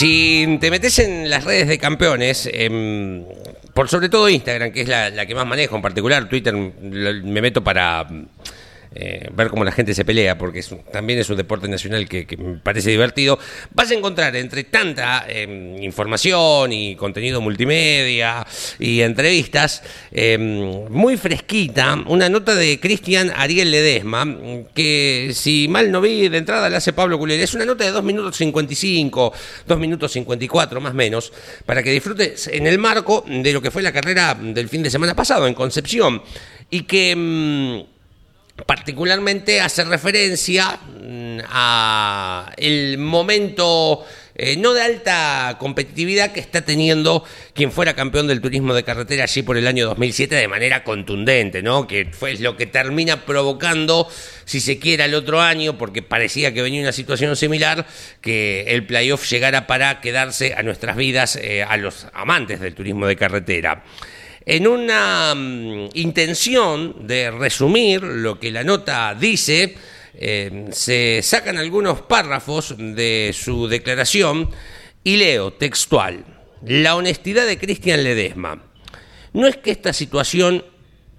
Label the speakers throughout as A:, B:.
A: Si te metes en las redes de campeones, em, por sobre todo Instagram, que es la, la que más manejo en particular, Twitter me meto para eh, ver cómo la gente se pelea, porque también es un deporte nacional que, me parece divertido, vas a encontrar entre tanta em, información y contenido multimedia y entrevistas, em, muy fresquita, una nota de Cristian Ariel Ledesma, que si mal no vi de entrada la hace Pablo Culera, es una nota de 2 minutos 55, 2 minutos 54 más menos, para que disfrutes en el marco de lo que fue la carrera del fin de semana pasado en Concepción y que... particularmente hace referencia mm, a el momento eh, no de alta competitividad que está teniendo quien fuera campeón del turismo de carretera allí por el año 2007 de manera contundente, ¿no? Que fue lo que termina provocando, si se quiera, el otro año, porque parecía que venía una situación similar, que el playoff llegara para quedarse a nuestras vidas, eh, a los amantes del turismo de carretera en una mm, intención de resumir lo que la nota dice, eh, se sacan algunos párrafos de su declaración y leo textual. La honestidad de Cristian Ledesma. No es que esta situación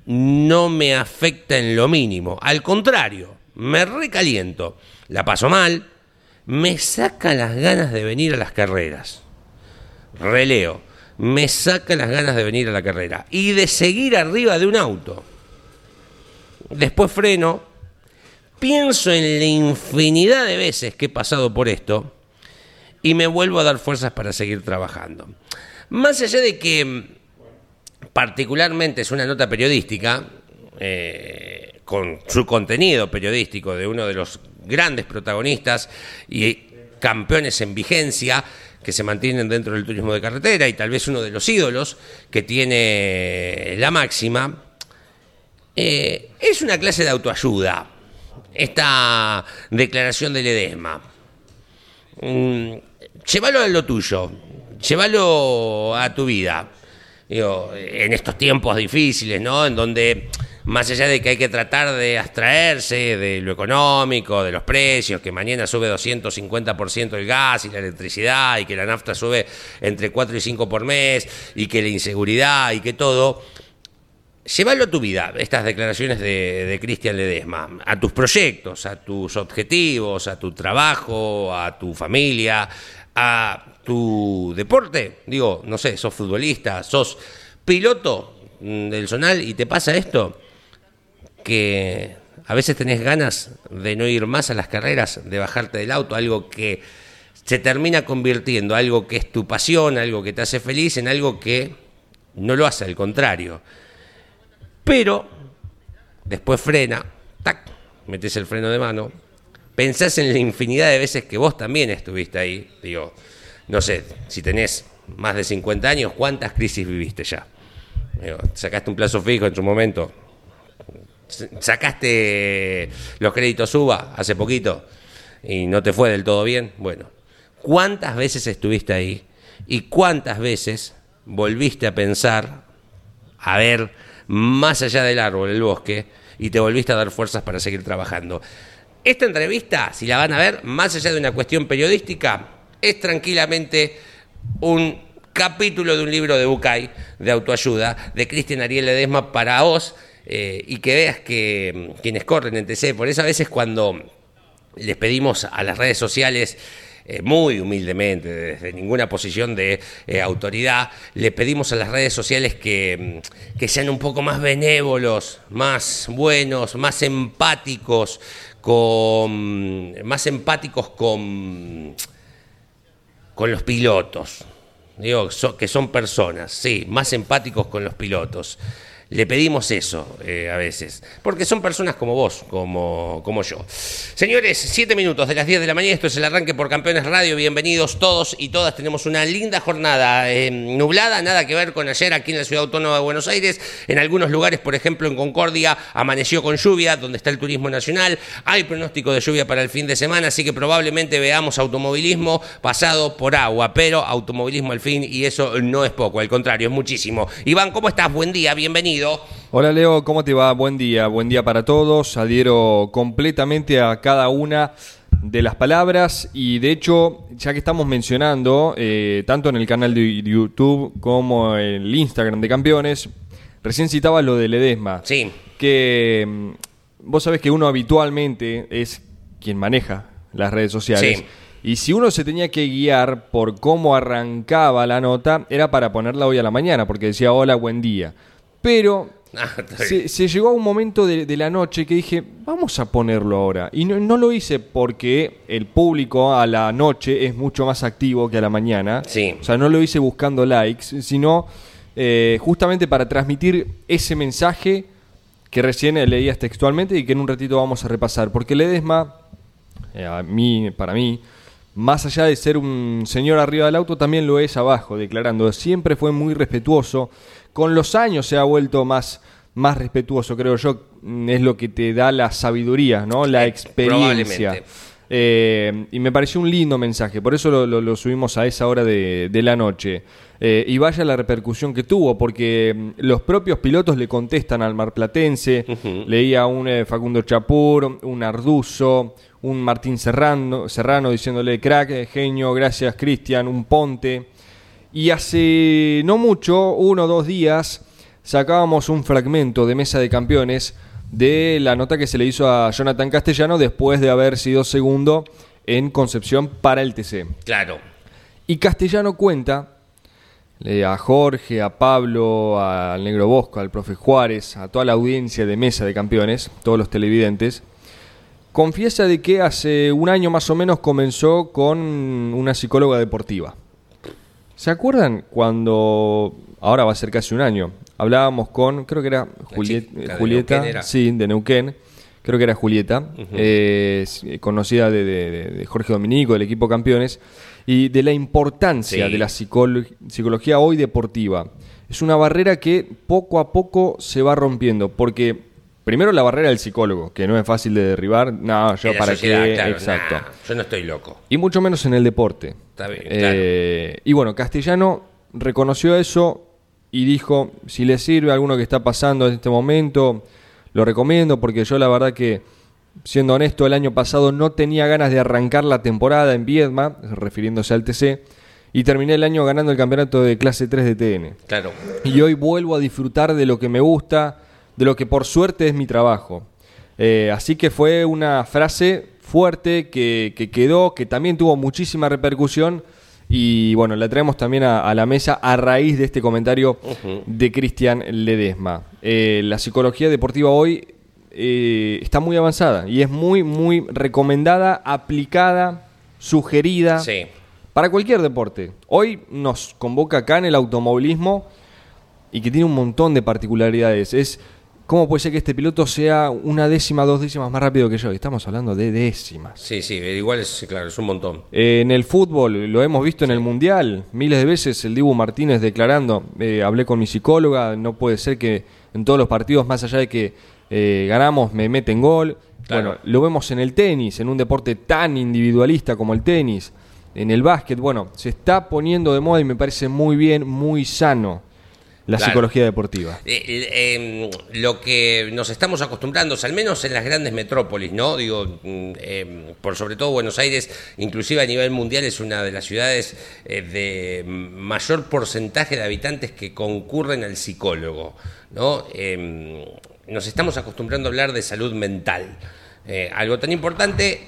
A: no me afecta en lo mínimo, al contrario, me recaliento, la paso mal, me saca las ganas de venir a las carreras. Releo me saca las ganas de venir a la carrera y de seguir arriba de un auto. Después freno, pienso en la infinidad de veces que he pasado por esto y me vuelvo a dar fuerzas para seguir trabajando. Más allá de que mm, particularmente es una nota periodística, eh, con su contenido periodístico de uno de los grandes protagonistas y campeones en vigencia que se mantienen dentro del turismo de carretera y tal vez uno de los ídolos que tiene la máxima, eh, es una clase de autoayuda, esta declaración de Ledesma. Mm, llévalo a lo tuyo, llévalo a tu vida. Digo, en estos tiempos difíciles, ¿no? En donde, más allá de que hay que tratar de abstraerse de lo económico, de los precios, que mañana sube 250% el gas y la electricidad, y que la nafta sube entre 4 y 5 por mes, y que la inseguridad y que todo, Llévalo a tu vida, estas declaraciones de, de Cristian Ledesma, a tus proyectos, a tus objetivos, a tu trabajo, a tu familia, a tu deporte. Digo, no sé, sos futbolista, sos piloto mm, del zonal y te pasa esto, que a veces tenés ganas de no ir más a las carreras, de bajarte del auto, algo que se termina convirtiendo, algo que es tu pasión, algo que te hace feliz, en algo que no lo hace, al contrario. Pero después frena, tac, metes el freno de mano, pensás en la infinidad de veces que vos también estuviste ahí. Digo, no sé, si tenés más de 50 años, ¿cuántas crisis viviste ya? Sacaste un plazo fijo en su momento, sacaste los créditos UBA hace poquito y no te fue del todo bien. Bueno, ¿cuántas veces estuviste ahí? ¿Y cuántas veces volviste a pensar, a ver más allá del árbol, el bosque, y te volviste a dar fuerzas para seguir trabajando? Esta entrevista, si la van a ver, más allá de una cuestión periodística, es tranquilamente un capítulo de un libro de Bucay, de autoayuda, de Cristian Ariel Ledesma para vos, eh, y que veas que mm, quienes corren en TC, por eso a veces cuando les pedimos a las redes sociales eh, muy humildemente, desde ninguna posición de eh, autoridad, le pedimos a las redes sociales que, mm, que, sean un poco más benévolos, más buenos, más empáticos, con, más empáticos con, con los pilotos. Digo, que son personas, sí, más empáticos con los pilotos le pedimos eso eh, a veces, porque son personas como vos, como, como yo. Señores, siete minutos de las 10 de la mañana, esto es el arranque por Campeones Radio, bienvenidos todos y todas, tenemos una linda jornada eh, nublada, nada que ver con ayer aquí en la Ciudad Autónoma de Buenos Aires, en algunos lugares, por ejemplo en Concordia, amaneció con lluvia, donde está el turismo nacional, hay pronóstico de lluvia para el fin de semana, así que probablemente veamos automovilismo pasado por agua, pero automovilismo al fin y eso no es poco, al contrario, es muchísimo. Iván, ¿cómo estás? Buen día, bienvenido.
B: Hola Leo, ¿cómo te va? Buen día, buen día para todos. Adhiero completamente a cada una de las palabras y de hecho, ya que estamos mencionando, eh, tanto en el canal de YouTube como en el Instagram de Campeones, recién citaba lo de Ledesma.
A: Sí.
B: Que mm, vos sabés que uno habitualmente es quien maneja las redes sociales. Sí. Y si uno se tenía que guiar por cómo arrancaba la nota, era para ponerla hoy a la mañana, porque decía hola, buen día. Pero ah, se, llegó a un momento de, la noche que dije, vamos a ponerlo ahora. Y no, lo hice porque el público a la noche es mucho más activo que a la mañana.
A: Sí.
B: O sea, no lo hice buscando likes, sino eh, justamente para transmitir ese mensaje que recién leías textualmente y que en un ratito vamos a repasar. Porque Ledesma, eh, a mí, para mí, más allá de ser un señor arriba del auto, también lo es abajo, declarando. Siempre fue muy respetuoso con los años se ha vuelto más, más respetuoso, creo yo, es lo que te da la sabiduría, ¿no? La experiencia. Eh, y me pareció un lindo mensaje, por eso lo, subimos a esa hora de, la noche. Eh, y vaya la repercusión que tuvo, porque mm, los propios pilotos le contestan al marplatense, leía un eh, Facundo Chapur, un Arduzo, un Martín Serrano, Serrano diciéndole crack, genio, gracias Cristian, un Ponte. Y hace no mucho, uno o dos días, sacábamos un fragmento de Mesa de Campeones de la nota que se le hizo a Jonathan Castellano después de haber sido segundo en Concepción para el TC.
A: Claro.
B: Y Castellano cuenta eh, a Jorge, a Pablo, al Negro Bosco, al profe Juárez, a toda la audiencia de Mesa de Campeones, todos los televidentes, confiesa de que hace un año más o menos comenzó con una psicóloga deportiva. ¿Se acuerdan cuando, ahora va a ser casi un año, hablábamos con, creo que era Julieta, sí, de Neuquén, creo que era Julieta, eh, conocida de, Jorge Dominico, del equipo campeones, y de la importancia de la psicología hoy deportiva. Es una barrera que poco a poco se va rompiendo, porque Primero la barrera del psicólogo, que no es fácil de derribar. No, yo para qué.
A: Exacto. yo no estoy loco.
B: Y mucho menos en el deporte.
A: Está bien.
B: Eh, y bueno, Castellano reconoció eso y dijo: si le sirve a alguno que está pasando en este momento, lo recomiendo, porque yo la verdad que, siendo honesto, el año pasado no tenía ganas de arrancar la temporada en Viedma, refiriéndose al TC. Y terminé el año ganando el campeonato de clase 3 de TN.
A: Claro.
B: Y hoy vuelvo a disfrutar de lo que me gusta, de lo que por suerte es mi trabajo. Eh, así que fue una frase fuerte que, quedó, que también tuvo muchísima repercusión y bueno, la traemos también a, la mesa a raíz de este comentario de Cristian Ledesma. Eh, la psicología deportiva hoy eh, está muy avanzada y es muy, muy recomendada, aplicada, sugerida para cualquier deporte. Hoy nos convoca acá en el automovilismo y que tiene un montón de particularidades. Es ¿Cómo puede ser que este piloto sea una décima, dos décimas más rápido que yo? Estamos hablando de décimas.
A: Sí, sí, igual es, claro, es un montón.
B: en el fútbol, lo hemos visto en el Mundial, miles de veces el Dibu Martínez declarando, eh, hablé con mi psicóloga, no puede ser que en todos los partidos, más allá de que eh, ganamos, me meten gol. Bueno, lo vemos en el tenis, en un deporte tan individualista como el tenis, en el básquet, bueno, se está poniendo de moda y me parece muy bien, muy sano la psicología deportiva.
A: Eh, eh, em, lo que nos estamos acostumbrando, al menos en las grandes metrópolis, ¿no? Digo, mm, em, por sobre todo Buenos Aires, inclusive a nivel mundial, es una de las ciudades eh, de mayor porcentaje de habitantes que concurren al psicólogo, ¿no? Em, nos estamos acostumbrando a hablar de salud mental. Eh, algo tan importante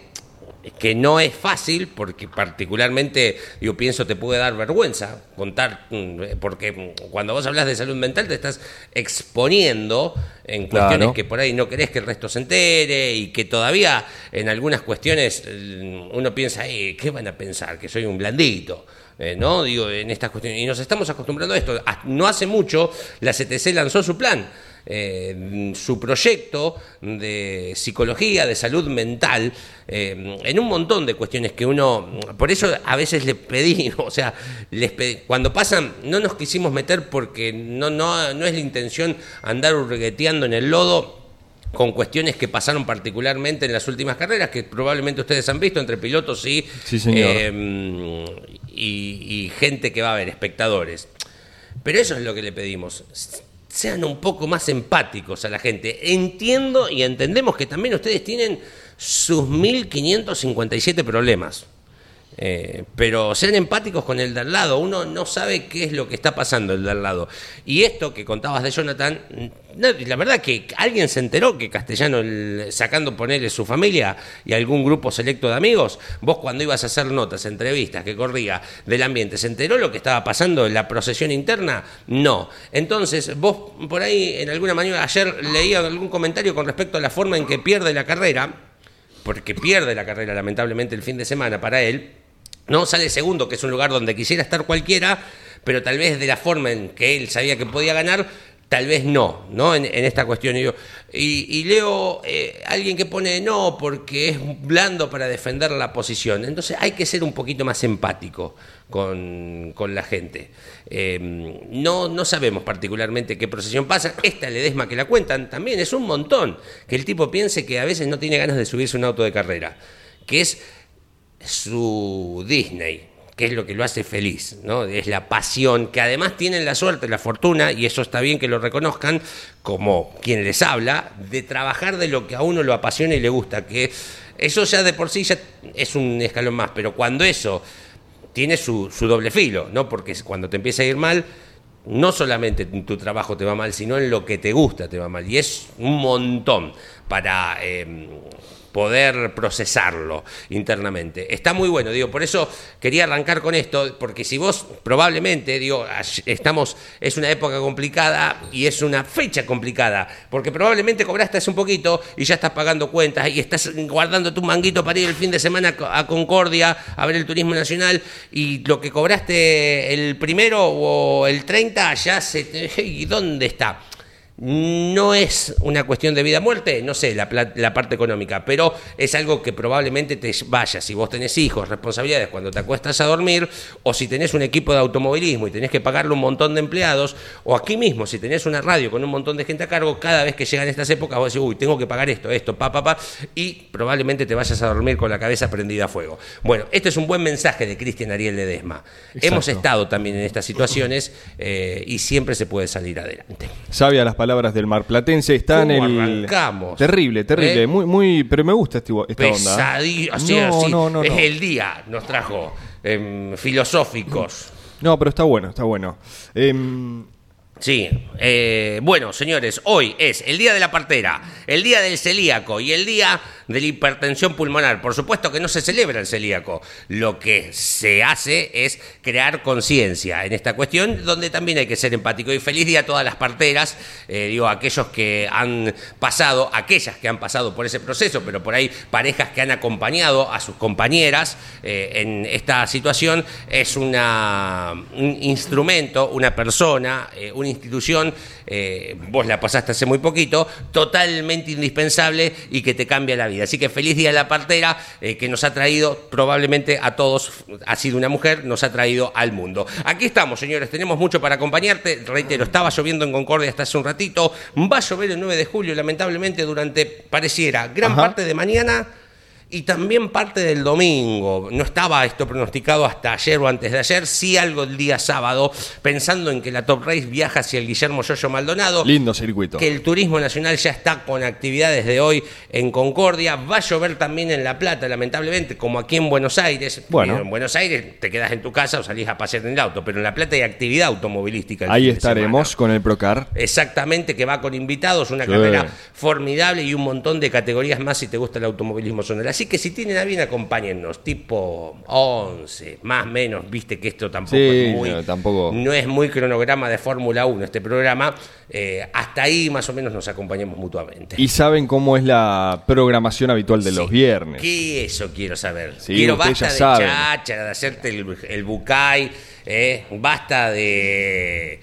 A: que no es fácil, porque particularmente yo pienso te puede dar vergüenza contar, mm, porque cuando vos hablas de salud mental te estás exponiendo en cuestiones que por ahí no querés que el resto se entere y que todavía en algunas cuestiones mm, uno piensa, eh, ¿qué van a pensar? Que soy un blandito. Eh, ¿no? Digo, en estas cuestiones. Y nos estamos acostumbrando a esto. No hace mucho la CTC lanzó su plan eh, su proyecto de psicología, de salud mental, eh, en un montón de cuestiones que uno, por eso a veces le pedí, o sea, les cuando pasan, no nos quisimos meter porque no, no, no es la intención andar hurgueteando en el lodo con cuestiones que pasaron particularmente en las últimas carreras, que probablemente ustedes han visto entre pilotos y,
B: eh,
A: y, y gente que va a ver, espectadores. Pero eso es lo que le pedimos sean un poco más empáticos a la gente. Entiendo y entendemos que también ustedes tienen sus 1557 problemas. Eh, pero sean empáticos con el de al lado. Uno no sabe qué es lo que está pasando el de al lado. Y esto que contabas de Jonathan, la verdad que alguien se enteró que Castellano, sacando ponerle su familia y algún grupo selecto de amigos, vos cuando ibas a hacer notas, entrevistas que corría del ambiente, ¿se enteró lo que estaba pasando en la procesión interna? No. Entonces, vos por ahí, en alguna manera, ayer leía algún comentario con respecto a la forma en que pierde la carrera, porque pierde la carrera lamentablemente el fin de semana para él ¿no? Sale segundo, que es un lugar donde quisiera estar cualquiera, pero tal vez de la forma en que él sabía que podía ganar, tal vez no, ¿no? En, esta cuestión. Y, y, leo eh, alguien que pone no porque es blando para defender la posición. Entonces hay que ser un poquito más empático con, la gente. Em, no, no sabemos particularmente qué procesión pasa. Esta Ledesma que la cuentan también es un montón. Que el tipo piense que a veces no tiene ganas de subirse un auto de carrera. Que es su Disney, que es lo que lo hace feliz, ¿no? Es la pasión, que además tienen la suerte, la fortuna, y eso está bien que lo reconozcan, como quien les habla, de trabajar de lo que a uno lo apasiona y le gusta, que eso ya de por sí ya es un escalón más, pero cuando eso tiene su, doble filo, ¿no? Porque cuando te empieza a ir mal, no solamente en tu trabajo te va mal, sino en lo que te gusta te va mal. Y es un montón para eh, poder procesarlo internamente. Está muy bueno, digo, por eso quería arrancar con esto, porque si vos probablemente, digo, estamos, es una época complicada y es una fecha complicada, porque probablemente cobraste hace un poquito y ya estás pagando cuentas y estás guardando tu manguito para ir el fin de semana a Concordia a ver el turismo nacional y lo que cobraste el primero o el 30 ya se... ¿Y dónde está? No es una cuestión de vida o muerte, no sé, la, parte económica, pero es algo que probablemente te vaya. Si vos tenés hijos, responsabilidades cuando te acuestas a dormir, o si tenés un equipo de automovilismo y tenés que pagarle un montón de empleados, o aquí mismo, si tenés una radio con un montón de gente a cargo, cada vez que llegan estas épocas vos decís, uy, tengo que pagar esto, esto, pa, pa, pa, y probablemente te vayas a dormir con la cabeza prendida a fuego. Bueno, este es un buen mensaje de Cristian Ariel Ledesma. Hemos estado también en estas situaciones eh, y siempre se puede salir adelante.
B: Sabia las palabras del Mar Platense. Está en el.
A: Arrancamos?
B: Terrible, terrible. ¿Eh? Muy, muy. Pero me gusta este, esta onda.
A: ¿eh? no, no, es el día, nos trajo em, filosóficos.
B: No, pero está bueno, está bueno. Em,
A: sí, eh, bueno, señores, hoy es el día de la partera, el día del celíaco y el día de la hipertensión pulmonar. Por supuesto que no se celebra el celíaco. Lo que se hace es crear conciencia en esta cuestión, donde también hay que ser empático. Y feliz día a todas las parteras, eh, digo, aquellos que han pasado, aquellas que han pasado por ese proceso, pero por ahí parejas que han acompañado a sus compañeras eh, en esta situación. Es una, un instrumento, una persona, eh, una institución, vos la pasaste hace muy poquito, totalmente indispensable y que te cambia la vida. Así que feliz día de la partera eh, que nos ha traído probablemente a todos, ha sido una mujer, nos ha traído al mundo. Aquí estamos, señores, tenemos mucho para acompañarte. Reitero, estaba lloviendo en Concordia hasta hace un ratito. Va a llover el 9 de julio, lamentablemente, durante, pareciera, gran parte de mañana y también parte del domingo. No estaba esto pronosticado hasta ayer o antes de ayer, sí algo el día sábado, pensando en que la Top Race viaja hacia el Guillermo Yoyo Maldonado.
B: Lindo circuito.
A: Que el turismo nacional ya está con actividades de hoy en Concordia. Va a llover también en La Plata, lamentablemente, como aquí en Buenos Aires.
B: Bueno.
A: En Buenos Aires te quedas en tu casa o salís a pasear en el auto, pero en La Plata hay actividad automovilística.
B: Ahí estaremos con el Procar.
A: Exactamente, que va con invitados, una
B: Sí.
A: carrera formidable y un montón de categorías más si te gusta el automovilismo zonal. Así que si tienen a bien, acompáñennos, tipo 11, más o menos, viste que esto tampoco
B: Sí,
A: es muy.
B: no, tampoco.
A: no es muy cronograma de Fórmula 1 este programa. eh, hasta ahí más o menos nos acompañamos mutuamente.
B: Y saben cómo es la programación habitual de los viernes.
A: ¿Qué eso quiero saber?
B: Sí,
A: quiero basta de
B: saben.
A: cháchara, de hacerte el, el bucay, eh, basta de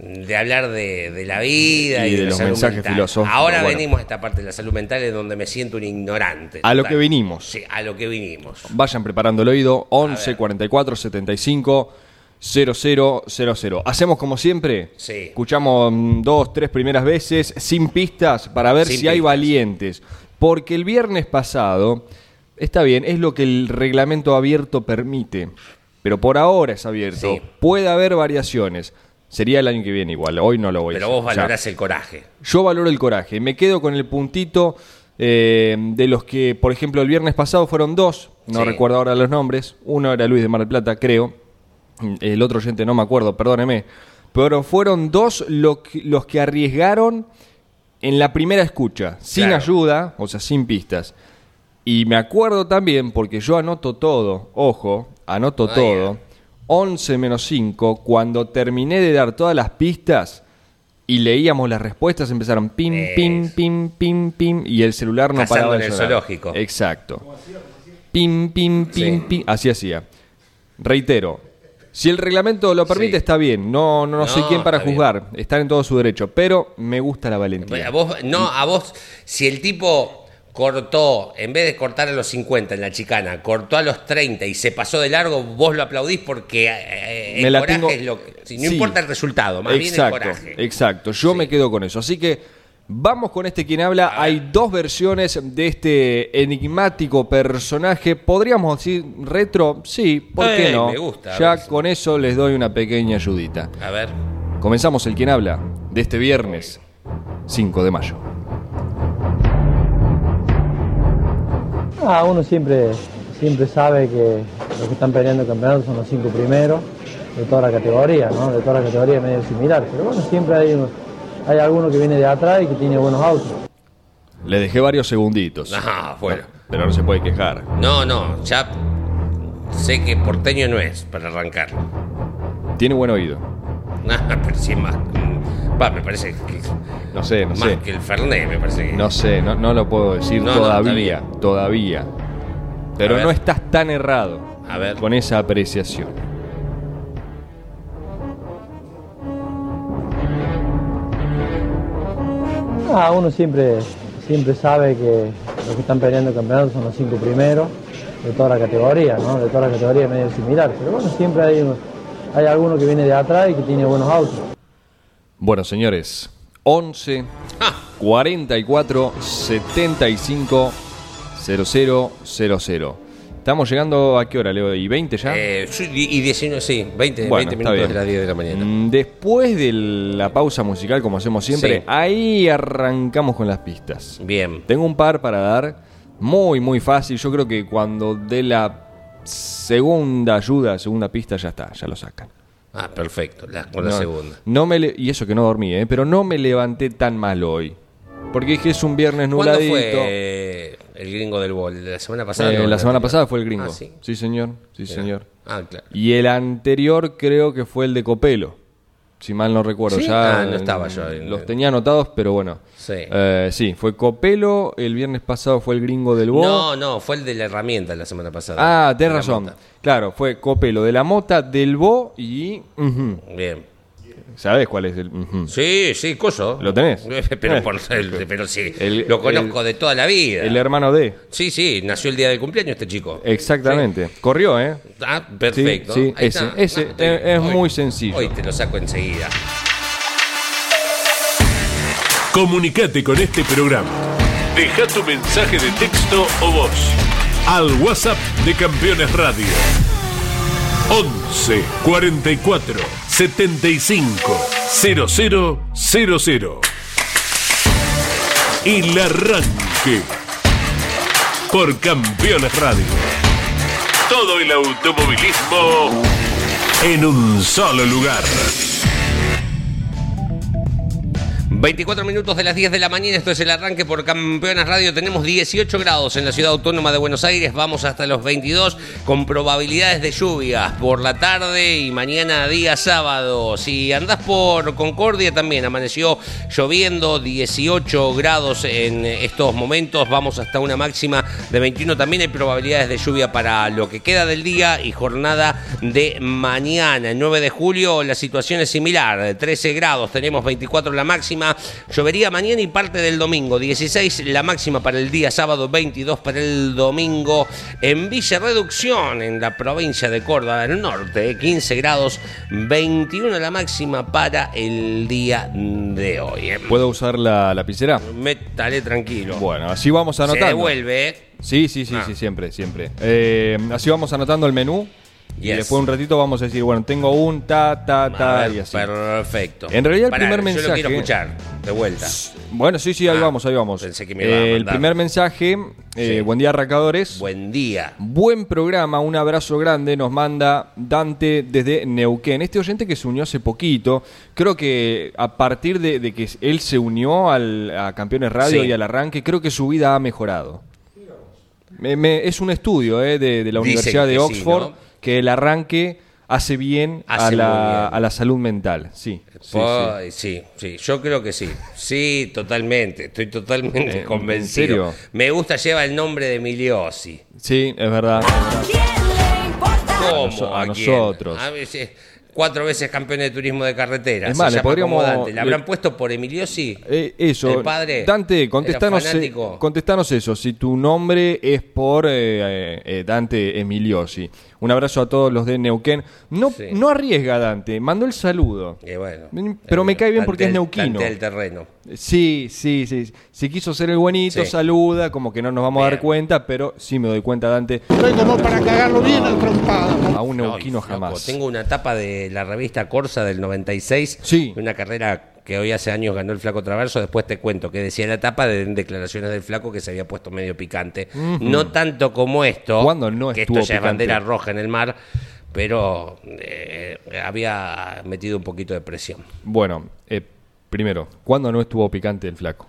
A: de hablar de, de la vida
B: Y
A: y,
B: de los mensajes
A: mental.
B: filosóficos,
A: Ahora
B: bueno.
A: venimos a esta parte de la salud mental en donde me siento un ignorante.
B: A lo que vinimos.
A: Sí, a lo que vinimos.
B: Vayan preparando el oído. 11
A: ver.
B: 44 75 0000. Hacemos como siempre.
A: Sí.
B: Escuchamos mm, dos, tres primeras veces sin pistas para ver
A: Sin
B: si hay valientes. Porque el viernes pasado, está bien, es lo que el reglamento abierto permite. Pero por ahora es abierto.
A: Sí.
B: Puede haber variaciones. Sería el año que viene igual. Hoy no lo voy a
A: Pero vos
B: O sea,
A: valorás el coraje.
B: yo valoro el coraje. Me quedo con el puntito eh, de los que, por ejemplo, el viernes pasado fueron dos. No
A: Sí.
B: recuerdo ahora los nombres. Uno era Luis de Mar del Plata, creo. El otro oyente no me acuerdo, perdóneme. Pero fueron dos lo que- los que arriesgaron en la primera escucha, sin
A: Claro.
B: ayuda, o sea, sin pistas. Y me acuerdo también, porque yo anoto todo, ojo, anoto todo. 11 menos 5, cuando terminé de dar todas las pistas y leíamos las respuestas, empezaron pim, pim, pim, pim, pim, y el celular no
A: Cazando
B: paraba
A: en
B: de
A: el
B: sonar.
A: zoológico.
B: Exacto. Pim, pim, pim,
A: Sí.
B: pim. Así hacía. Reitero. Si el reglamento lo permite,
A: Sí.
B: está bien. No, no, no soy
A: No,
B: quien para
A: está bien.
B: juzgar. Están en todo su derecho. Pero me gusta la valentía.
A: A vos, no, a vos, si el tipo cortó, en vez de cortar a los 50 en la chicana, cortó a los 30 y se pasó de largo, vos lo aplaudís porque eh, el
B: Me la
A: coraje
B: tengo-
A: es lo que. no
B: Sí.
A: importa el resultado, más bien el
B: exacto,
A: coraje.
B: Exacto, yo me quedo con eso. Así que vamos con este quien habla. Hay dos versiones de este enigmático personaje. ¿Podríamos decir retro? Sí, ¿por qué no?
A: me gusta,
B: Ya
A: ver
B: con eso les doy una pequeña ayudita.
A: A ver.
B: Comenzamos el quien habla de este viernes 5 de mayo.
C: Ah, uno siempre, siempre sabe que los que están peleando el campeonato son los cinco primeros de toda la categoría, ¿no? De toda la categoría medio similar. Pero bueno, siempre hay, hay alguno que viene de atrás y que tiene buenos autos.
B: Le dejé varios segunditos.
A: No, bueno.
B: Pero no se puede quejar.
A: No, no, ya sé que porteño no es para arrancar.
B: Tiene buen oído.
A: No, pero sí es más. Va, me parece que.
B: No sé, no
A: más
B: sé.
A: que el Fernet, me parece que.
B: No sé, no, no lo puedo decir
A: No, no,
B: todavía. todavía. Pero
A: ver.
B: no estás tan errado
A: A ver.
B: con esa apreciación.
C: Ah, uno siempre, siempre sabe que los que están peleando el campeonato son los cinco primeros de toda la categoría, ¿no? De toda la categoría medio similar. Pero bueno, siempre hay, uno- hay alguno que viene de atrás y que tiene buenos autos.
B: Bueno, señores, 11
A: Ah,
B: 44 75 0000. Estamos llegando a qué hora, Leo? ¿Y 20 ya?
A: eh, y y 19, sí, 20,
B: Bueno,
A: 20
B: está
A: minutos de las 10 de la mañana.
B: Mm, Después de la pausa musical, como hacemos siempre,
A: Sí.
B: ahí arrancamos con las pistas.
A: Bien.
B: Tengo un par para dar, muy, muy fácil. Yo creo que cuando dé la segunda ayuda, segunda pista, ya está, ya lo sacan.
A: Ah, perfecto, la, con la
B: No-
A: segunda.
B: No me le- y eso que no dormí, ¿eh? pero no me levanté tan mal hoy. Porque es que es un viernes
A: ¿Cuándo
B: nubladito.
A: fue el gringo del bol? ¿La semana pasada?
B: Eh,
A: No,
B: la semana pasada fue el gringo.
A: Ah, sí.
B: sí. señor. Sí, señor.
A: Ah, claro.
B: Y el anterior creo que fue el de Copelo. Si mal no recuerdo.
A: ¿Sí?
B: Ya
A: Ah, no estaba yo en-
B: Los tenía anotados, pero bueno.
A: Sí.
B: Eh, sí, fue Copelo. El viernes pasado fue el gringo del Bo.
A: No, no, fue el de la herramienta la semana pasada.
B: Ah,
A: De
B: tenés razón.
A: mota.
B: Claro, fue Copelo de la Mota, del Bo y.
A: Bien.
B: ¿Sabés cuál es el.?
A: Sí, sí, coso.
B: ¿Lo tenés?
A: Pero, por, el- pero sí,
B: El-
A: lo conozco de toda la vida.
B: El hermano de.
A: Sí, sí, nació el día del cumpleaños este chico.
B: Exactamente. Corrió, ¿eh?
A: Ah, perfecto.
B: Sí, sí,
A: Ahí
B: ese,
A: está.
B: ese, es- es muy sencillo.
A: Hoy te lo saco enseguida.
D: Comunicate con este programa. Deja tu mensaje de texto o voz al WhatsApp de Campeones Radio. 11 44 75 0000. El arranque por Campeones Radio. Todo el automovilismo en un solo lugar.
A: 24 minutos de las 10 de la mañana, esto es el arranque por Campeonas Radio. Tenemos 18 grados en la ciudad autónoma de Buenos Aires, vamos hasta los 22 con probabilidades de lluvias por la tarde y mañana día sábado. Si andás por Concordia también amaneció lloviendo, 18 grados en estos momentos, vamos hasta una máxima de 21. También hay probabilidades de lluvia para lo que queda del día y jornada de mañana. El 9 de julio la situación es similar, 13 grados, tenemos 24 la máxima. Llovería mañana y parte del domingo. 16 la máxima para el día sábado, 22 para el domingo. En Villa Reducción, en la provincia de Córdoba del Norte, 15 grados, 21 la máxima para el día de hoy. ¿eh?
B: ¿Puedo usar la lapicera?
A: Métale tranquilo.
B: Bueno, así vamos anotando.
A: Se devuelve, ¿eh?
B: Sí, sí, sí,
A: Ah.
B: sí, siempre, siempre. Eh, así vamos anotando el menú. Y después un ratito vamos a decir, bueno, tengo un ta, ta, ta
A: ver,
B: y así.
A: Perfecto.
B: En realidad el
A: Pará,
B: primer
A: Yo lo
B: mensaje-
A: quiero escuchar, de vuelta.
B: Bueno, sí, sí, ahí
A: Ah,
B: vamos, ahí vamos.
A: pensé que me iba a
B: Eh, el primer mensaje, eh,
A: Sí.
B: buen día, arrancadores.
A: Buen día.
B: Buen programa, un abrazo grande, nos manda Dante desde Neuquén. Este oyente que se unió hace poquito, creo que a partir de, de que él se unió al, a Campeones Radio
A: Sí.
B: y al arranque, creo que su vida ha mejorado. Me- me- es un estudio eh, de, de la
A: Dicen
B: Universidad de
A: sí,
B: Oxford
A: ¿no?
B: Que el arranque hace bien, a,
A: Hace
B: la,
A: bien.
B: a la salud mental. Sí, sí, sí.
A: Ay, sí, sí, yo creo que sí. Sí, totalmente. Estoy totalmente
B: Eh, ¿en
A: convencido.
B: serio?
A: Me gusta, lleva el nombre de Miliosi.
B: Sí, es verdad.
A: ¿Cómo?
B: noso- a
A: quién?
B: nosotros.
A: A veces, cuatro veces campeón de turismo de carretera.
B: Es más, le podríamos-
A: como Dante. ¿Le habrán
B: le-
A: puesto por Emiliosi?
B: Eh, eso,
A: El padre
B: Dante, contestanos, eh, contestanos eso, si tu nombre es por eh, eh, eh, Dante Emiliosi. Un abrazo a todos los de Neuquén. No,
A: Sí.
B: no arriesga Dante, mandó el saludo.
A: Eh, bueno,
B: Pero me cae bien porque es neuquino.
A: el terreno.
B: Sí, sí, sí. Si quiso ser el buenito,
A: Sí.
B: saluda, como que no nos vamos a dar cuenta, pero sí me doy cuenta, Dante,
E: Estoy como para cagarlo bien al trompada.
B: a un neuquino jamás.
A: Tengo una tapa de la revista Corsa del 96.
B: Sí.
A: Una carrera que hoy hace años ganó el Flaco Traverso. Después te cuento que decía la tapa de declaraciones del Flaco que se había puesto medio picante. No tanto como esto.
B: ¿Cuándo no
A: que
B: estuvo
A: esto ya es
B: picante?
A: bandera roja en el mar. Pero eh, había metido un poquito de presión.
B: Bueno, eh, primero, ¿cuándo no estuvo picante el flaco?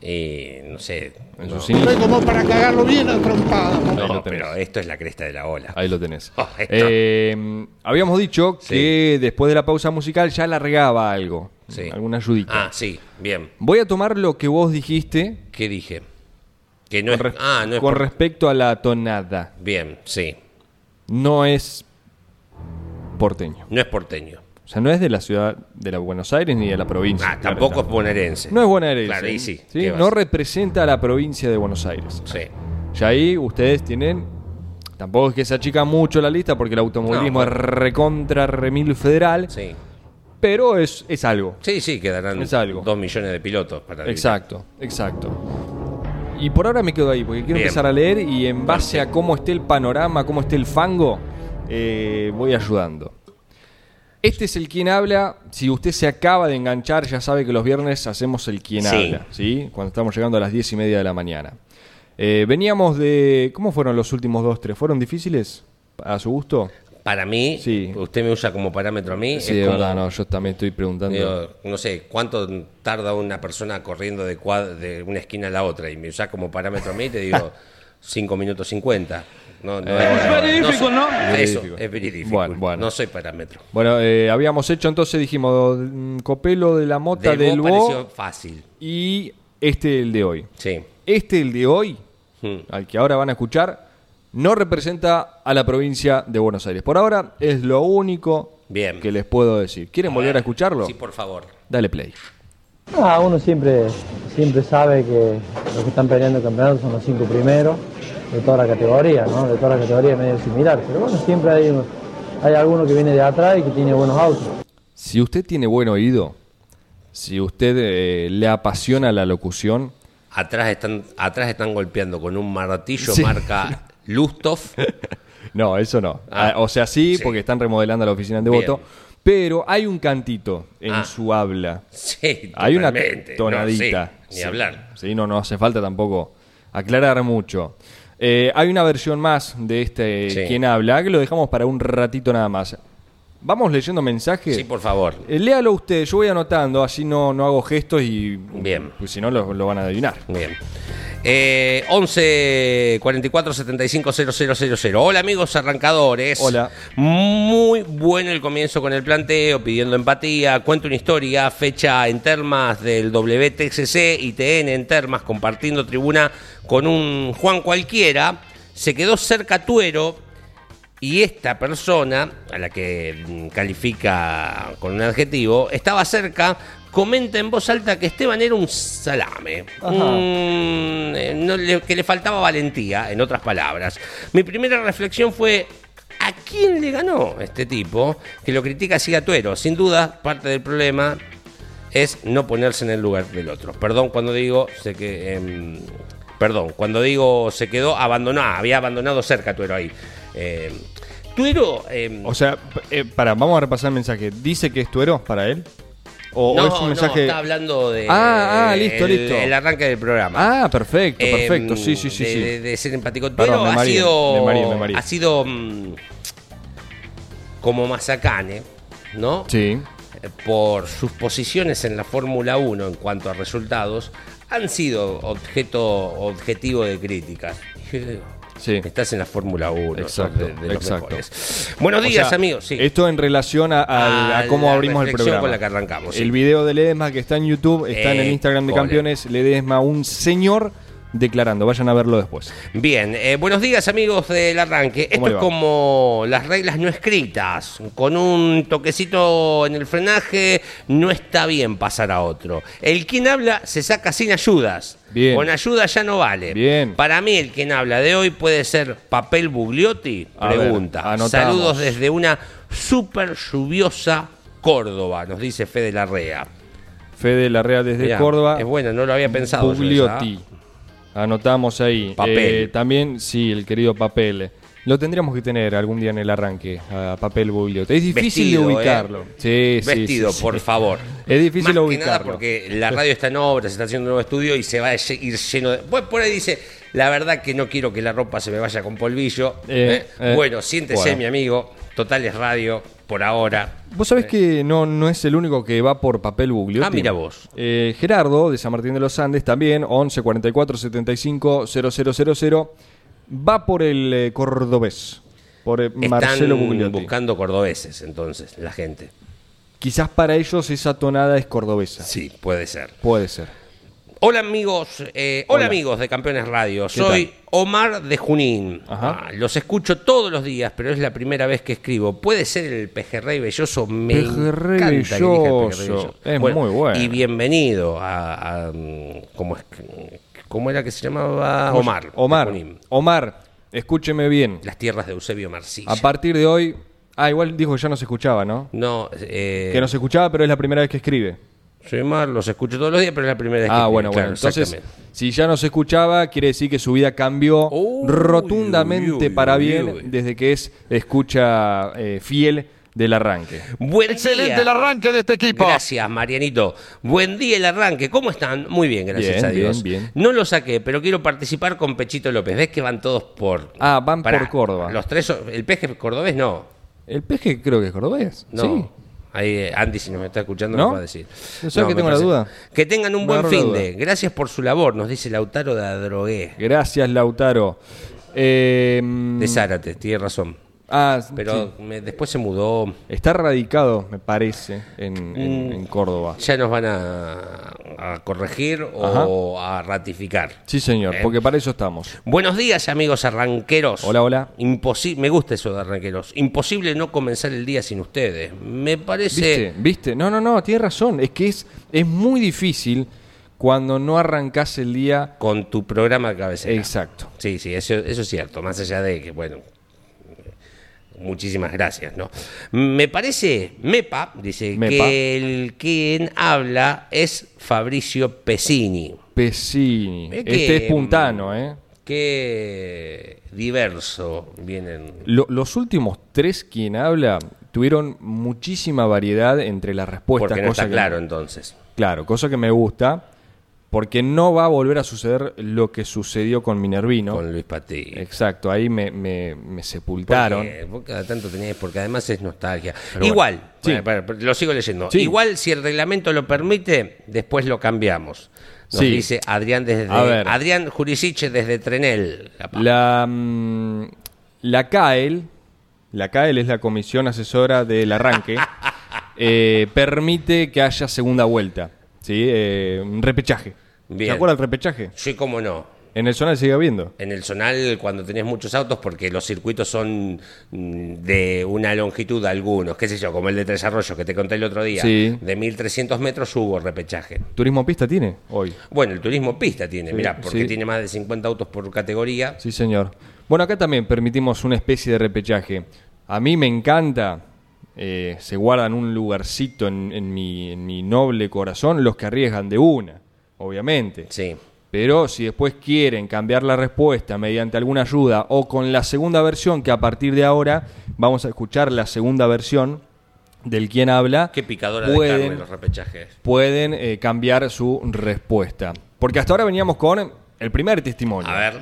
A: Y no sé.
B: En
A: no,
E: como para cagarlo bien trompada.
A: no, pero esto es la cresta de la ola.
B: Ahí lo tenés.
A: Oh.
B: Eh, habíamos dicho
A: Sí.
B: que después de la pausa musical ya largaba algo,
A: Sí.
B: alguna ayudita.
A: Ah, sí, bien.
B: Voy a tomar lo que vos dijiste
A: ¿Qué dije? Que no
B: con,
A: es.
B: res-
A: Ah, no es
B: con
A: por-
B: respecto a la tonada.
A: Bien, sí.
B: No es porteño.
A: No es porteño.
B: O sea, no es de la ciudad de la Buenos Aires ni de la provincia.
A: Ah,
B: claro
A: tampoco es bonaerense.
B: No es bonaerense.
A: Claro, ahí sí.
B: ¿sí?
A: ¿Qué vas?
B: No representa a la provincia de Buenos Aires.
A: Sí.
B: Ya ahí ustedes tienen. Tampoco es que se achica mucho la lista porque el automovilismo
A: No,
B: es recontra remil federal.
A: Sí.
B: Pero es, es algo.
A: Sí, sí, quedarán
B: Es algo.
A: dos millones de pilotos para
B: Exacto, exacto. Y por ahora me quedo ahí, porque quiero
A: Bien.
B: empezar a leer y en base a cómo esté el panorama, cómo esté el fango, eh, voy ayudando. Este es el quien habla. Si usted se acaba de enganchar, ya sabe que los viernes hacemos el quien
A: Sí.
B: habla, ¿sí? Cuando estamos llegando a las diez y media de la mañana. Eh, veníamos de. ¿Cómo fueron los últimos dos, tres? ¿Fueron difíciles? ¿A su gusto?
A: Para mí,
B: Sí.
A: usted me usa como parámetro a mí.
B: Sí,
A: es como,
B: verdad, no, yo también estoy preguntando.
A: digo, no sé, ¿cuánto tarda una persona corriendo de, una esquina a la otra? Y me usa como parámetro a mí, te digo 5 minutos 50. No, no,
B: Es
E: verídico, ¿no?
A: Eso, es verídico.
B: Bueno, bueno.
A: No soy parámetro.
B: Bueno, eh, habíamos hecho entonces, dijimos, mm, Copelo de la Mota
A: Del
B: del
A: Bo fácil.
B: y este el de hoy.
A: Sí.
B: Este el de hoy,
A: Hmm.
B: al que ahora van a escuchar, no representa a la provincia de Buenos Aires. Por ahora es lo único
A: Bien.
B: que les puedo decir. ¿Quieren volver a escucharlo?
A: Sí, por favor.
B: Dale play.
C: Ah, uno siempre, siempre sabe que los que están peleando el campeonato son los cinco primeros de toda la categoría, ¿no? De toda la categoría medio similar. Pero bueno, siempre hay, uno- hay alguno que viene de atrás y que tiene buenos autos.
B: Si usted tiene buen oído, si usted eh, le apasiona la locución,
A: Atrás están, atrás están golpeando con un martillo
B: Sí.
A: marca Lustov.
B: No, eso no.
A: Ah,
B: Ah, o sea, sí,
A: sí.
B: porque están remodelando la oficina de
A: Bien.
B: voto. Pero hay un cantito en
A: Ah.
B: su habla.
A: Sí,
B: Hay una tonadita.
A: No, sí, ni
B: Sí.
A: hablar.
B: Sí, no, no hace falta tampoco aclarar mucho. Eh, hay una versión más de este
A: Sí.
B: quien habla, que lo dejamos para un ratito nada más. Vamos leyendo mensajes.
A: Sí, por favor.
B: Eh, léalo usted, yo voy anotando, así no, no hago gestos y.
A: Bien.
B: Pues si no, lo, lo van a adivinar.
A: Bien. Eh, 11 44 75 000. Hola amigos arrancadores.
B: Hola.
A: Muy bueno el comienzo con el planteo, pidiendo empatía. Cuento una historia, fecha en termas del WTCC y TN en termas, compartiendo tribuna con un Juan cualquiera. Se quedó cerca Tuero y esta persona, a la que mm, califica con un adjetivo, estaba cerca, comenta en voz alta que Esteban era un salame. Un- eh, no le- que le faltaba valentía, en otras palabras. Mi primera reflexión fue. ¿A quién le ganó este tipo que lo critica así a tuero? Sin duda, parte del problema es no ponerse en el lugar del otro. Perdón cuando digo sé que em, perdón, cuando digo se quedó abandonado, había abandonado cerca Tuero ahí. Eh, Tuero em,
B: O sea, eh, para, vamos a repasar el mensaje. ¿Dice que es tuero para él? ¿O, o
A: no,
B: es un mensaje.?
A: no, está hablando de
B: Ah, ah, listo,
A: el,
B: listo.
A: el arranque del programa.
B: Ah, perfecto,
A: Em,
B: perfecto. Sí, sí, sí.
A: de,
B: sí.
A: de- de ser empático.
B: Perdón, me
A: ha sido
B: me mareé, me mareé.
A: ha sido mm, como Mazacane, ¿no?
B: Sí.
A: por sus posiciones en la Fórmula 1 en cuanto a resultados, han sido objeto objetivo de críticas. Y yo digo,
B: Sí.
A: Estás en la Fórmula 1, sos
B: Exacto,
A: de, de los
B: exacto.
A: Buenos
B: O
A: días,
B: sea,
A: amigos. Sí.
B: Esto en relación a, a- a
A: A
B: cómo abrimos el programa.
A: con la que arrancamos.
B: El video de Ledesma que está en YouTube, está en el
A: Eh,
B: Instagram de
A: cole.
B: Campeones. Ledesma, un señor declarando. Vayan a verlo después.
A: Bien, eh, buenos días amigos del arranque.
B: ¿Cómo
A: Esto es como las reglas no escritas. Con un toquecito en el frenaje no está bien pasar a otro. El quien habla se saca sin ayudas.
B: Bien.
A: Con ayuda ya no vale.
B: Bien.
A: Para mí el quien habla de hoy puede ser Papel Bugliotti.
B: A ver,
A: Pregunta.
B: anotamos.
A: Saludos desde una súper lluviosa Córdoba, nos dice Fede Larrea.
B: Fede Larrea desde
A: Mirá,
B: Córdoba.
A: Es bueno, no lo había pensado. yo
B: Bugliotti.
A: esa, ¿ah?
B: Anotamos ahí.
A: Papel.
B: Eh, también, sí, el querido papel. Lo tendríamos que tener algún día en el arranque, a papel Bugliotti. Es difícil
A: Vestido,
B: de ubicarlo.
A: ¿eh?
B: Sí, sí,
A: Vestido,
B: sí, sí.
A: por favor.
B: Es difícil
A: Más
B: de
A: que nada
B: ubicarlo.
A: porque la radio está en obra, se está haciendo un nuevo estudio y se va a ir lleno de. Pues por ahí dice, la verdad que no quiero que la ropa se me vaya con polvillo.
B: Eh,
A: ¿eh?
B: eh,
A: bueno, siéntese,
B: bueno.
A: mi amigo. Total es radio, por ahora.
B: Vos sabés que no, no es el único que va por papel Bugliotti.
A: Ah, mira vos.
B: Eh, Gerardo, de San Martín de los Andes, también, 11 44 75 0000, va por el eh, cordobés, por eh, Marcelo
A: Están
B: Bugliotti.
A: buscando cordobeses, entonces, la gente.
B: Quizás para ellos esa tonada es cordobesa.
A: Sí, puede ser.
B: Puede ser.
A: Hola amigos, eh, hola,
B: Hola.
A: amigos de Campeones Radio,
B: ¿Qué
A: soy
B: tal?
A: Omar de Junín.
B: Ajá.
A: Ah, los escucho todos los días, pero es la primera vez que escribo. ¿Puede ser el pejerrey belloso? Me
B: Pejerrey
A: encanta que elija el
B: belloso.
A: pejerrey belloso.
B: Es muy bueno.
A: Y bienvenido a, a, ¿cómo, es que- ¿cómo era que se llamaba? Omar.
B: Omar. Omar, escúcheme bien.
A: Las tierras de Eusebio Marcilla.
B: A partir de hoy. Ah, igual dijo que ya no se escuchaba, ¿no?
A: no, eh,
B: Que no se escuchaba, pero es la primera vez que escribe.
A: Soy Omar, los escucho todos los días, pero es la primera vez que
B: Ah, bueno,
A: Claro,
B: bueno. Entonces, si ya no se escuchaba, quiere decir que su vida cambió rotundamente
A: uy, uy,
B: para
A: uy,
B: bien
A: uy.
B: desde que es escucha eh, fiel del arranque.
A: Buen
E: Excelente
A: día.
E: el arranque de este equipo.
A: Gracias, Marianito. Buen día el arranque. ¿Cómo están? Muy bien, gracias
B: Bien,
A: a Dios.
B: bien, bien.
A: No lo saqué, pero quiero participar con Pechito López. ¿Ves que van todos por.
B: Ah, van por Córdoba.
A: Los tres. El peje cordobés no.
B: El peje creo que es cordobés.
A: No.
B: Sí.
A: Ahí eh, Andy, si nos está escuchando,
B: ¿No?
A: nos va a decir.
B: ¿No que tengo la duda?
A: Que tengan un
B: Me
A: buen fin de. Gracias por su labor, nos dice Lautaro de Adrogué.
B: Gracias, Lautaro. Eh,
A: De Zárate, tiene razón.
B: Ah,
A: Pero
B: sí.
A: me- después se mudó.
B: Está radicado, me parece, en,
A: Mm.
B: en Córdoba.
A: Ya nos van a, a corregir o a ratificar.
B: Sí, señor,
A: Eh.
B: porque para eso estamos.
A: Buenos días, amigos arranqueros.
B: Hola, hola.
A: Imposi- me gusta eso de arranqueros. Imposible no comenzar el día sin ustedes. Me parece.
B: ¿Viste? ¿Viste? No, no, no, tienes razón. Es que es, es muy difícil cuando no arrancás el día.
A: Con tu programa de cabecera.
B: Exacto.
A: Sí, sí, eso, eso es cierto. Más allá de que, bueno. Muchísimas gracias, ¿no? Me parece, Mepa, dice,
B: Mepa.
A: que el quien habla es Fabricio Pesini.
B: Pesini.
A: Es que,
B: Este es puntano, ¿eh?
A: Qué diverso vienen.
B: Lo- los últimos tres quien habla tuvieron muchísima variedad entre las respuestas.
A: Porque no
B: cosa
A: está
B: que-
A: claro entonces.
B: Claro, cosa que me gusta, porque no va a volver a suceder lo que sucedió con Minervino.
A: Con Luis Pati.
B: Exacto, ahí me, me- me sepultaron.
A: Porque, vos cada tanto tenías, porque además es nostalgia.
B: Pero
A: Igual,
B: bueno, sí.
A: bueno, para- para- lo sigo leyendo.
B: Sí.
A: Igual, si el reglamento lo permite, después lo cambiamos. Nos
B: Sí.
A: dice Adrián desde. Adrián Jurisiche desde Trenel. La,
B: mm, la CAEL, la CAEL es la Comisión Asesora del Arranque, eh, permite que haya segunda vuelta, ¿sí? Eh, un repechaje.
A: Bien.
B: ¿Se acuerda del repechaje?
A: Sí, cómo no.
B: En el zonal sigue habiendo.
A: En el zonal, cuando tenés muchos autos, porque los circuitos son mm, de una longitud, algunos, qué sé yo, como el de Tres Arroyos que te conté el otro día,
B: Sí.
A: de 1300 metros hubo repechaje.
B: ¿Turismo pista tiene hoy?
A: Bueno, el turismo pista tiene,
B: Sí,
A: mirá, porque
B: sí.
A: tiene más de 50 autos por categoría.
B: Sí, señor. Bueno, acá también permitimos una especie de repechaje. A mí me encanta, eh, se guardan un lugarcito en, en mi, en mi noble corazón los que arriesgan de una, obviamente.
A: Sí.
B: Pero si después quieren cambiar la respuesta mediante alguna ayuda o con la segunda versión, que a partir de ahora vamos a escuchar la segunda versión del quien habla,
A: Qué picadora de
B: pueden,
A: carne los repechajes.
B: pueden eh, cambiar su respuesta. Porque hasta ahora veníamos con el primer testimonio.
A: A ver,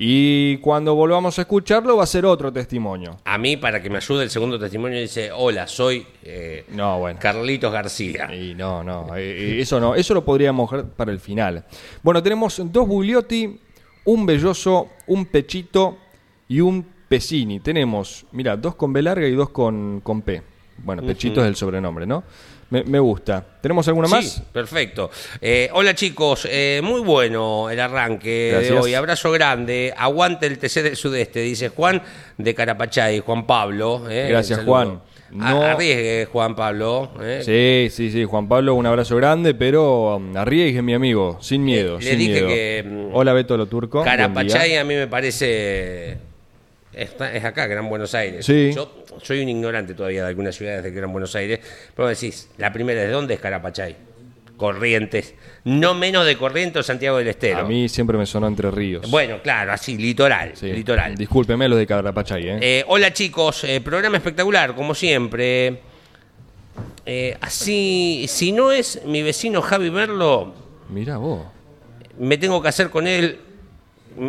B: Y cuando volvamos a escucharlo va a ser otro testimonio.
A: a mí, para que me ayude el segundo testimonio, dice: Hola, soy eh,
B: No, bueno.
A: Carlitos García.
B: Y no, no, eh, eh, eso no, eso lo podríamos dejar para el final. Bueno, tenemos dos Bugliotti, un Belloso, un Pechito y un Pesini. Tenemos, mira, dos con B larga y dos con, con P. Bueno, Pechito es el sobrenombre, ¿no? Me, me gusta. ¿Tenemos alguna más?
A: Sí, perfecto. Eh, hola chicos, eh, muy bueno el arranque de hoy. Abrazo grande. Aguante el TC del Sudeste, dice Juan de Carapachay, Juan Pablo. eh,
B: Gracias. Juan. No-
A: Arriesgue, Juan Pablo. eh.
B: Sí, sí, sí, Juan Pablo, un abrazo grande, pero um, arriesgue, mi amigo, sin miedo,
A: Le
B: sin
A: dije
B: miedo.
A: que, mm,
B: Hola, Beto Lo Turco.
A: Carapachay a mí me parece. Está- es acá, Gran Buenos Aires.
B: Sí.
A: Yo soy un ignorante todavía de algunas ciudades de Gran Buenos Aires. Pero decís, la primera, ¿de dónde es Carapachay? Corrientes. No menos de Corrientes o Santiago del Estero.
B: A mí siempre me sonó Entre Ríos.
A: Bueno, claro, así, litoral.
B: Sí.
A: Litoral.
B: Discúlpeme lo de Carapachay, ¿eh?
A: Eh, hola chicos, eh, programa espectacular, como siempre. Eh, así, si no es mi vecino Javi Merlo,
B: Mira vos.
A: me tengo que hacer con él.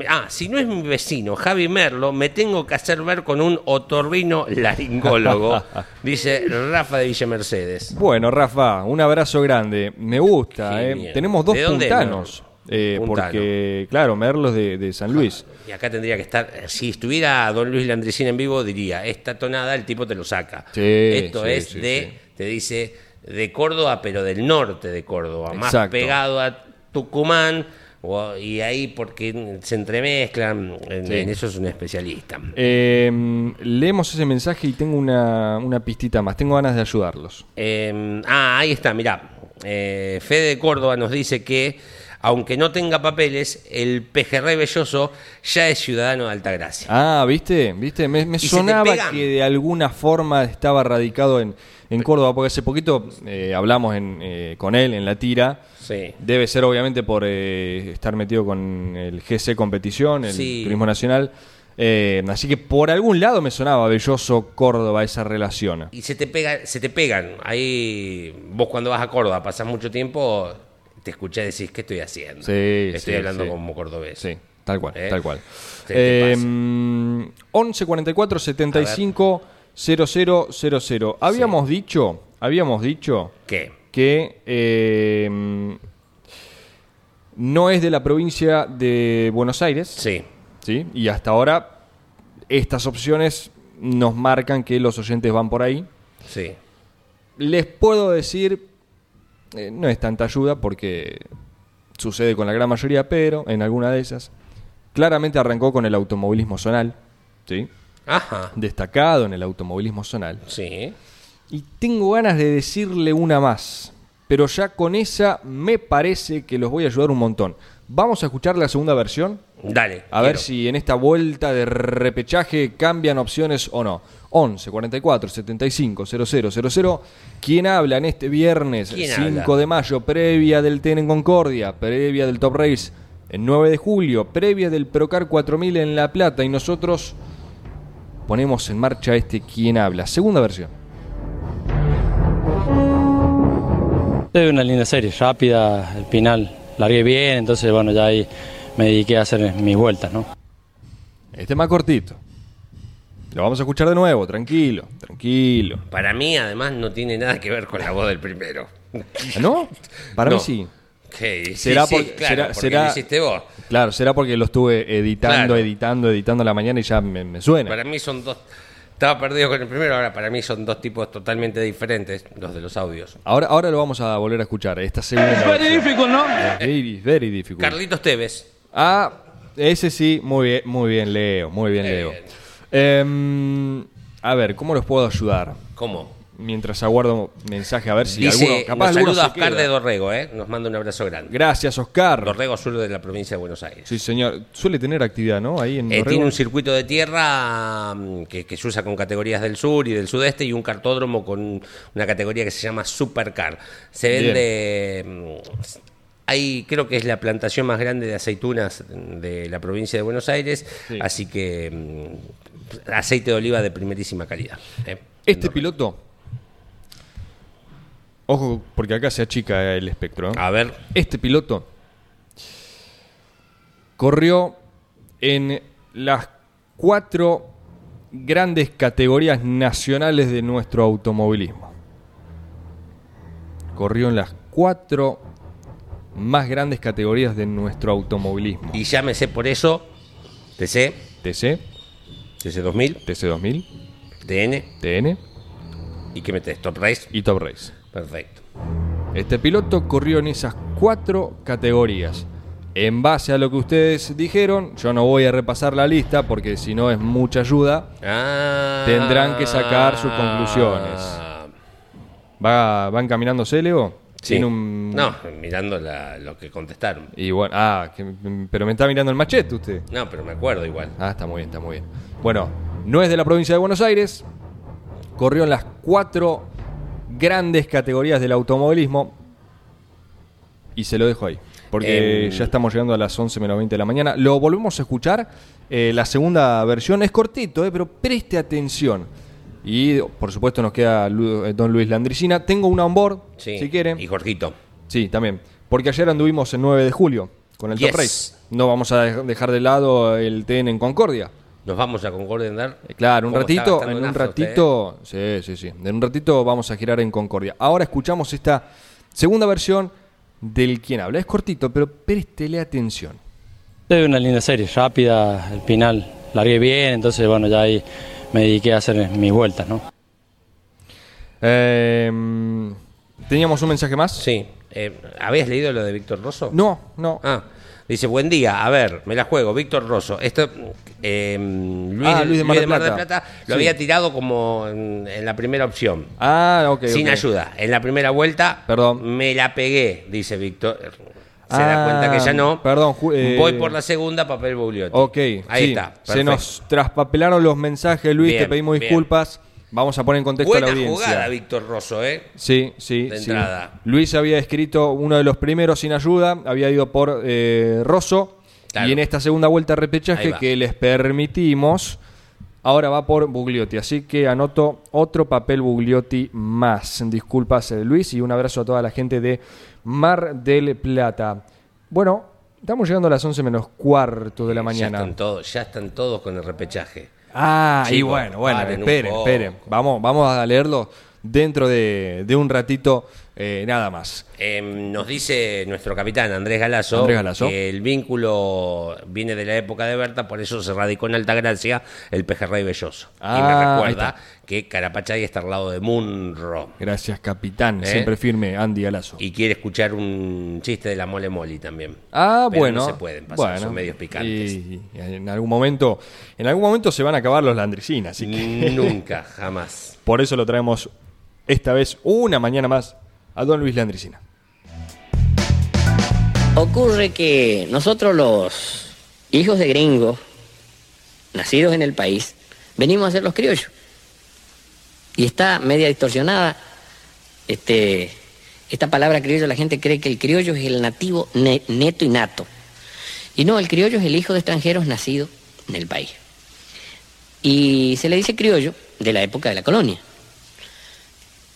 A: Ah, si no es mi vecino Javi Merlo, me tengo que hacer ver con un otorrino laringólogo, dice Rafa de Villa Mercedes.
B: Bueno, Rafa, un abrazo grande. Me gusta, ¿eh? Tenemos dos
A: ¿De dónde es
B: puntanos. eh, porque, claro, Merlos de, de San Luis.
A: Y acá tendría que estar, si estuviera Don Luis Landricina en vivo, diría, esta tonada el tipo te lo saca.
B: Sí,
A: Esto
B: sí,
A: es
B: sí,
A: de, te dice, de Córdoba, pero del norte de Córdoba, más
B: Exacto.
A: pegado a Tucumán, o- y ahí porque se entremezclan, en,
B: Sí.
A: en eso es un especialista.
B: Eh, leemos ese mensaje y tengo una, una pistita más. Tengo ganas de ayudarlos.
A: Eh, ah, ahí está, mirá. Eh, Fede de Córdoba nos dice que, aunque no tenga papeles, el pejerrey belloso ya es ciudadano de Altagracia.
B: Ah, ¿viste? ¿Viste? Me, me sonaba que de alguna forma estaba radicado en, en Córdoba, porque hace poquito eh, hablamos en, eh, con él en la tira.
A: Sí.
B: Debe ser obviamente por eh, estar metido con el GC Competición, el
A: Sí.
B: Turismo Nacional. Eh, así que por algún lado me sonaba Belloso Córdoba esa relación.
A: y se te pega, se te pegan. Ahí vos cuando vas a Córdoba pasás mucho tiempo, te escuchás y decís, ¿qué estoy haciendo?
B: Sí,
A: estoy hablando como cordobés.
B: Sí, tal cual, tal cual.
A: Se te
B: Eh,
A: pasa.
B: 11 44 75 0000. Habíamos dicho, habíamos dicho
A: ¿Qué?
B: que eh, no es de la provincia de Buenos Aires,
A: Sí.
B: ¿sí? Y hasta ahora estas opciones nos marcan que los oyentes van por ahí.
A: Sí.
B: Les puedo decir, eh, no es tanta ayuda porque sucede con la gran mayoría, pero en alguna de esas, claramente arrancó con el automovilismo zonal, ¿sí?
A: Ajá.
B: destacado en el automovilismo zonal.
A: Sí.
B: Y tengo ganas de decirle una más, pero ya con esa me parece que los voy a ayudar un montón. Vamos a escuchar la segunda versión.
A: Dale.
B: A ver si en esta vuelta de repechaje cambian opciones o no. 11 44 75 000. ¿Quién habla en este viernes
A: ¿Quién
B: 5
A: habla?
B: de mayo? Previa del TN en Concordia, previa del Top Race el 9 de julio, previa del Procar 4000 en La Plata. Y nosotros ponemos en marcha este ¿Quién habla? Segunda versión.
F: Es una linda serie, rápida, el final largué bien, entonces bueno, ya ahí me dediqué a hacer mis vueltas, ¿no?
B: Este es más cortito. Lo vamos a escuchar de nuevo, tranquilo, tranquilo.
A: Para mí, además, no tiene nada que ver con la voz del primero.
B: ¿No? Para
A: No.
B: mí sí.
A: Sí,
B: Será
A: sí,
B: porque-
A: claro,
B: será-
A: porque
B: será-
A: lo hiciste vos.
B: Claro, será porque lo estuve editando,
A: Claro.
B: editando, editando a la mañana y ya me, me suena.
A: Para mí son dos. Estaba perdido con el primero, ahora para mí son dos tipos totalmente diferentes, los de los audios.
B: Ahora, ahora lo vamos a volver a escuchar, esta segunda.
E: Very
B: versión.
E: difficult, ¿no?
B: Very, very difficult.
A: Carlitos Tevez.
B: Ah, ese sí, muy bien, muy bien, Leo, muy bien, Leo.
A: bien.
B: Em, a ver, ¿cómo los puedo ayudar?
A: ¿Cómo?
B: Mientras aguardo mensaje, a ver si
A: Dice,
B: alguno, capaz
A: nos
B: alguno
A: saluda Oscar
B: queda.
A: de Dorrego, ¿eh? Nos manda un abrazo grande.
B: Gracias, Oscar.
A: Dorrego Sur de la provincia de Buenos Aires.
B: Sí, señor. Suele tener actividad, ¿no? Ahí en
A: Eh, tiene un circuito de tierra mm, que, que se usa con categorías del sur y del sudeste y un cartódromo con una categoría que se llama Supercar. Se vende. mm, Hay, creo que es la plantación más grande de aceitunas de la provincia de Buenos Aires,
B: Sí.
A: así que mm, aceite de oliva de primerísima calidad. ¿eh?
B: Este piloto. Ojo, porque acá se achica el espectro. ¿eh?
A: A ver,
B: Este piloto corrió en las cuatro grandes categorías nacionales de nuestro automovilismo. Corrió en las cuatro más grandes categorías de nuestro automovilismo.
A: y llámese por eso TC,
B: TC,
A: TC 2000,
B: TC2000,
A: TN
B: TN
A: y que metes Top Race.
B: y Top Race.
A: Perfecto.
B: Este piloto corrió en esas cuatro categorías. En base a lo que ustedes dijeron, yo no voy a repasar la lista porque si no es mucha ayuda.
A: Ah.
B: Tendrán que sacar sus conclusiones. ¿Va, ¿Va encaminándose, Leo?
A: Sí.
B: Tiene un-
A: No, mirando la- lo que contestaron.
B: Y bueno, ah, que- pero me está mirando el machete usted.
A: No, pero me acuerdo igual.
B: Ah, está muy bien, está muy bien. Bueno, no es de la provincia de Buenos Aires. Corrió en las cuatro grandes categorías del automovilismo. Y se lo dejo ahí. Porque
A: Em.
B: ya estamos llegando a las 11 menos 20 de la mañana. Lo volvemos a escuchar. eh, la segunda versión es cortito, eh, pero preste atención. Y por supuesto nos queda Lu- eh, Don Luis Landricina. Tengo una on board,
A: Sí.
B: si quieren.
A: Y Jorgito.
B: Sí, también. Porque ayer anduvimos el 9 de julio con el
A: Yes.
B: Top Race. No vamos a dej- dejar de lado el TN en Concordia.
A: Nos vamos a Concordia a andar.
B: Eh, Claro, un
A: ¿Cómo está
B: ratito, en un
A: usted,
B: ratito, sí, sí, sí. En un ratito vamos a girar en Concordia. Ahora escuchamos esta segunda versión del quien habla. Es cortito, pero préstele atención.
F: Es una linda serie, rápida, el final largué bien, entonces bueno, ya ahí me dediqué a hacer mis vueltas, ¿no?
B: Eh, ¿Teníamos un mensaje más?
A: Sí. Eh, ¿Habías leído lo de Víctor Rosso?
B: No, no.
A: Ah, dice, buen día, a ver, me la juego, Víctor Rosso. Esto, eh, Luis,
B: Ah, Luis de Mar del Plata.
A: Plata
B: Sí.
A: lo había tirado como en, en la primera opción,
B: Ah, ok.
A: sin ayuda. En la primera vuelta,
B: Perdón.
A: me la pegué, dice Víctor. Se
B: Ah,
A: da cuenta que ya no.
B: perdón, eh,
A: Voy por la segunda, papel Bugliotti.
B: Ok,
A: Ahí
B: sí.
A: está.
B: Se nos traspapelaron los mensajes, Luis,
A: Bien,
B: te pedimos
A: bien.
B: Vamos a poner en contexto a
A: Buena
B: la audiencia.
A: jugada, Víctor Rosso, ¿eh?
B: Sí, sí,
A: De
B: sí.
A: entrada.
B: Luis había escrito uno de los primeros sin ayuda, había ido por eh, Rosso.
A: Claro.
B: Y en esta segunda vuelta de repechaje que les permitimos, ahora va por Bugliotti. Así que anoto otro papel Bugliotti más. Disculpas, eh, Luis, y un abrazo a toda la gente de Mar del Plata. Bueno, estamos llegando a las 11 menos cuarto de la
A: Ya
B: mañana.
A: están todos, ya están todos con el repechaje.
B: Ah, y bueno, bueno, esperen, esperen. Vamos, vamos a leerlo dentro de, de un ratito, eh, nada más.
A: Eh, nos dice nuestro capitán Andrés Galazo,
B: Andrés Galazo.
A: que el vínculo viene de la época de Berta, por eso se radicó en Altagracia el pejerrey belloso. y
B: Ah,
A: me
B: ahí
A: recuerda que Carapachay está al lado de Munro.
B: Gracias, capitán.
A: ¿Eh?
B: Siempre firme, Andy Galazo.
A: Y quiere escuchar un chiste de la mole moli también.
B: Ah,
A: Pero
B: bueno.
A: No se pueden pasar,
B: bueno,
A: son medios picantes.
B: Y, y en algún momento, en algún momento se van a acabar los landricinas, así que
A: Nunca, jamás.
B: por eso lo traemos esta vez una mañana más a Don Luis Landricina.
G: Ocurre que nosotros los hijos de gringos, nacidos en el país, venimos a ser los criollos. Y está media distorsionada este, esta palabra criollo, la gente cree que el criollo es el nativo ne- neto y nato. Y no, el criollo es el hijo de extranjeros nacido en el país. Y se le dice criollo de la época de la colonia.